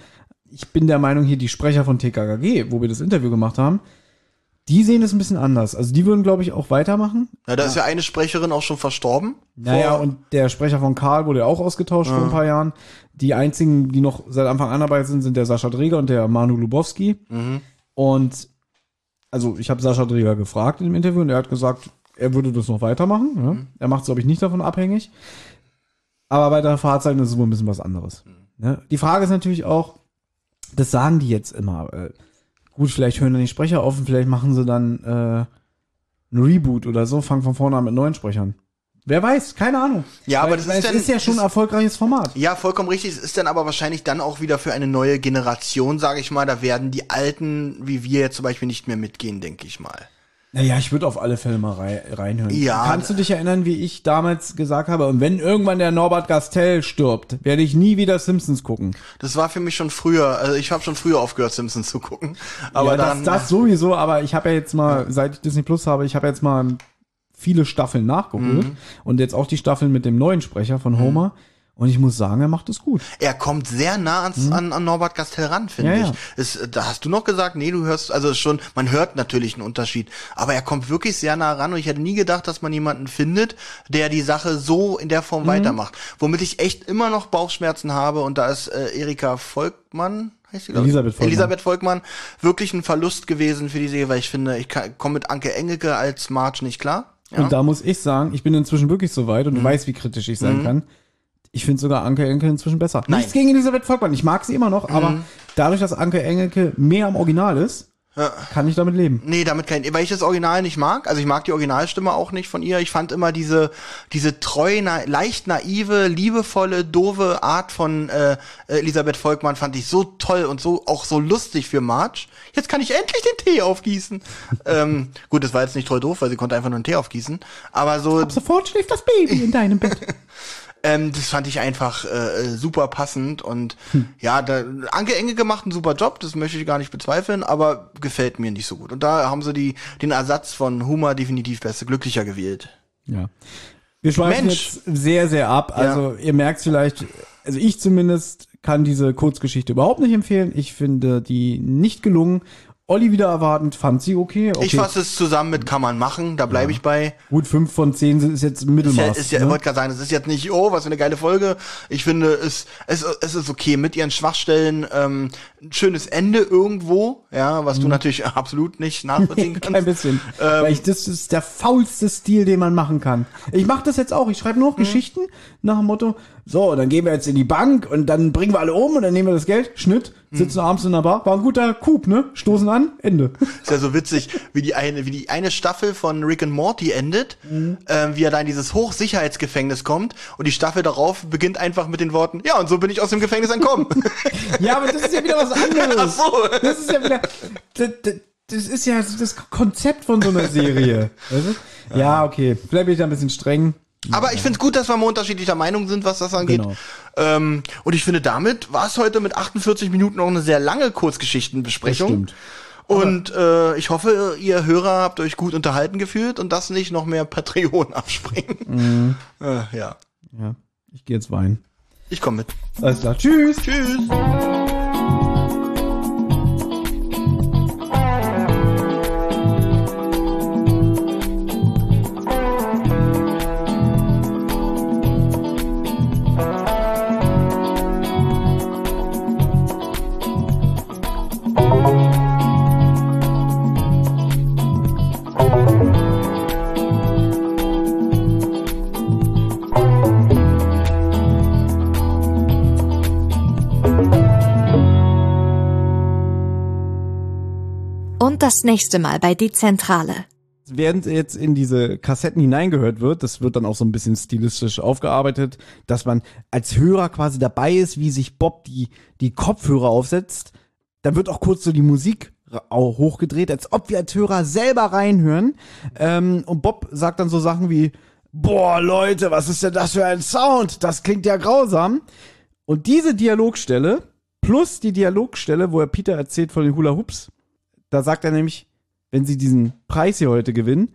Ich bin der Meinung, hier die Sprecher von TKKG, wo wir das Interview gemacht haben, die sehen es ein bisschen anders. Also die würden, glaube ich, auch weitermachen. na, da ist ja eine Sprecherin auch schon verstorben. Naja, und der Sprecher von Karl wurde ja auch ausgetauscht vor ein paar Jahren. Die einzigen, die noch seit Anfang an dabei sind, sind der Sascha Dreger und der Manu Lubowski. Und also ich habe Sascha Dreger gefragt in dem Interview und er hat gesagt, er würde das noch weitermachen. Ja? Er macht es, glaube ich, nicht davon abhängig. Aber bei der Fahrzeit ist es wohl ein bisschen was anderes. Ne? Die Frage ist natürlich auch, das sagen die jetzt immer. Äh, gut, vielleicht hören dann die Sprecher auf und vielleicht machen sie dann äh, ein Reboot oder so, fangen von vorne an mit neuen Sprechern. Wer weiß, keine Ahnung. Ja, aber Weil- das ist dann- ist ja schon ein erfolgreiches Format. Ja, vollkommen richtig. Es ist dann aber wahrscheinlich dann auch wieder für eine neue Generation, sage ich mal. Da werden die Alten, wie wir jetzt zum Beispiel, nicht mehr mitgehen, denke ich mal. Naja, ich würde auf alle Fälle mal rei reinhören. Ja. Kannst du dich erinnern, wie ich damals gesagt habe, und wenn irgendwann der Norbert Gastel stirbt, werde ich nie wieder Simpsons gucken. Das war für mich schon früher. Also ich habe schon früher aufgehört, Simpsons zu gucken. Aber ja, dann, das, das sowieso, aber ich habe ja jetzt mal, seit ich Disney Plus habe, ich habe jetzt mal viele Staffeln nachgeholt Mhm. und jetzt auch die Staffeln mit dem neuen Sprecher von Homer. Und ich muss sagen, er macht es gut. er kommt sehr nah ans, an, an Norbert Gastel ran, finde Mhm. Ja, ich. ja. Es, da hast du noch gesagt, nee, du hörst, also schon, man hört natürlich einen Unterschied, aber er kommt wirklich sehr nah ran und ich hätte nie gedacht, dass man jemanden findet, der die Sache so in der Mhm. Form weitermacht. Womit ich echt immer noch Bauchschmerzen habe und da ist äh, Erika Volkmann, heißt sie? Elisabeth Volkmann. Elisabeth Volkmann, wirklich ein Verlust gewesen für die Serie, weil ich finde, ich komme mit Anke Engelke als Marge nicht klar. Ja. Und da muss ich sagen, ich bin inzwischen wirklich so weit und Mhm. du weißt, wie kritisch ich sein kann. Ich finde sogar Anke Engelke inzwischen besser. Nein. Mhm. Nichts gegen Elisabeth Volkmann. Ich mag sie immer noch, aber dadurch, dass Anke Engelke mehr am Original ist, kann ich damit leben. Nee, damit kein, weil ich das Original nicht mag. Also ich mag die Originalstimme auch nicht von ihr. Ich fand immer diese, diese treu, na, leicht naive, liebevolle, doofe Art von äh, Elisabeth Volkmann fand ich so toll und so auch so lustig für Marge. Jetzt kann ich endlich den Tee aufgießen. ähm, gut, das war jetzt nicht treu doof, weil sie konnte einfach nur einen Tee aufgießen. Aber so, Ab sofort schläft das Baby in deinem Bett. ähm, das fand ich einfach äh, super passend und Hm. ja, da, Anke Enge gemacht einen super Job, das möchte ich gar nicht bezweifeln, aber gefällt mir nicht so gut. Und da haben sie die, den Ersatz von Humor definitiv besser, glücklicher gewählt. Ja. Wir schweifen Mensch. jetzt sehr, sehr ab. Also ihr merkt vielleicht, also ich zumindest kann diese Kurzgeschichte überhaupt nicht empfehlen. Ich finde die nicht gelungen. Olli wieder erwartend, fand sie okay. okay. Ich fasse es zusammen mit kann man machen, da bleibe ich bei. Gut, fünf von zehn ist jetzt Ist ja, Mittelmaß. ist ja, ich ne? wollte gerade sagen, es ist jetzt nicht, oh, was für eine geile Folge. Ich finde, es, es, es ist okay mit ihren Schwachstellen. Ähm, ein schönes Ende irgendwo, ja, was du natürlich absolut nicht nachvollziehen kannst. Mhm. Kein bisschen. Ähm, Weil ich, das ist der faulste Stil, den man machen kann. Ich mache das jetzt auch. Ich schreibe nur noch Mhm. Geschichten nach dem Motto, so, dann gehen wir jetzt in die Bank und dann bringen wir alle um und dann nehmen wir das Geld, Schnitt, Mhm. sitzen abends in der Bar, war ein guter Coup, ne? Stoßen an, Ende. Ist ja so witzig, wie die eine, wie die eine Staffel von Rick and Morty endet, Mhm. ähm, wie er da in dieses Hochsicherheitsgefängnis kommt und die Staffel darauf beginnt einfach mit den Worten, ja, und so bin ich aus dem Gefängnis entkommen. Ja, aber das ist ja wieder was anderes. Ach so. Das ist ja wieder, das, das, ist ja das Konzept von so einer Serie. Weißt du? Ja, okay. Vielleicht bin ich da ein bisschen streng. Aber ich finde es gut, dass wir mal unterschiedlicher Meinung sind, was das angeht. Genau. Ähm, und ich finde, damit war es heute mit 48 Minuten auch eine sehr lange Kurzgeschichtenbesprechung. Das stimmt. Und äh, ich hoffe, ihr Hörer habt euch gut unterhalten gefühlt und das nicht noch mehr Patreon abspringen. Äh, ja, Ja, ich gehe jetzt weinen. ich komme mit. Alles klar. Tschüss. Tschüss. Das nächste Mal bei Die Zentrale. während jetzt in diese Kassetten hineingehört wird, das wird dann auch so ein bisschen stilistisch aufgearbeitet, dass man als Hörer quasi dabei ist, wie sich Bob die, die Kopfhörer aufsetzt. Dann wird auch kurz so die Musik hochgedreht, als ob wir als Hörer selber reinhören. Ähm, und Bob sagt dann so Sachen wie, boah, Leute, was ist denn das für ein Sound? Das klingt ja grausam. Und diese Dialogstelle plus die Dialogstelle, wo er Peter erzählt von den Hula Hoops, da sagt er nämlich, wenn sie diesen Preis hier heute gewinnen,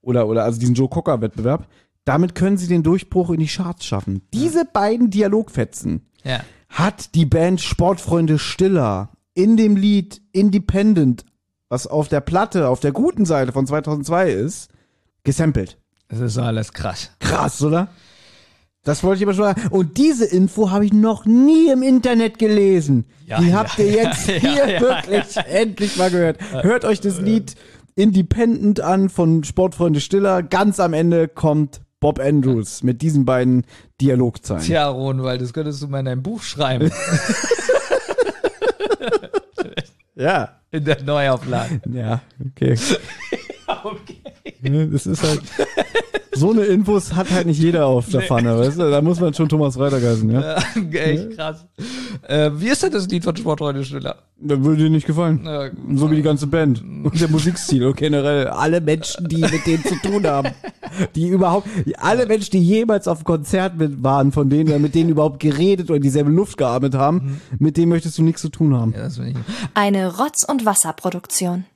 oder, oder also diesen Joe Cocker-Wettbewerb, damit können sie den Durchbruch in die Charts schaffen. Diese beiden Dialogfetzen Ja. hat die Band Sportfreunde Stiller in dem Lied Independent, was auf der Platte, auf der guten Seite von 2002 ist, gesampelt. Das ist alles krass. Krass, oder? Das wollte ich aber schon sagen. Und diese Info habe ich noch nie im Internet gelesen. Ja, Die ja, habt ihr jetzt ja, hier ja, wirklich endlich mal gehört. Hört euch das Lied Independent an von Sportfreunde Stiller. Ganz am Ende kommt Bob Andrews mit diesen beiden Dialogzeilen. Tja, Ronwald, das könntest du mal in dein Buch schreiben. Ja. In der Neuauflage. Ja, okay. Ne, Das ist halt. So eine Infos hat halt nicht jeder auf der Pfanne, weißt du? Da muss man schon Thomas Reiter heißen, ja? Echt krass. Äh, wie ist denn das Lied von Sportfreunde Stiller? Das würde dir nicht gefallen. Ja, So wie die ganze Band. Und der Musikstil und generell alle Menschen, die mit denen zu tun haben. Die überhaupt, alle Menschen, die jemals auf einem Konzert mit waren, von denen oder mit denen überhaupt geredet oder dieselbe Luft geatmet haben, mit denen möchtest du nichts zu tun haben. Ja, das will ich. Eine Rotz- und Wasserproduktion.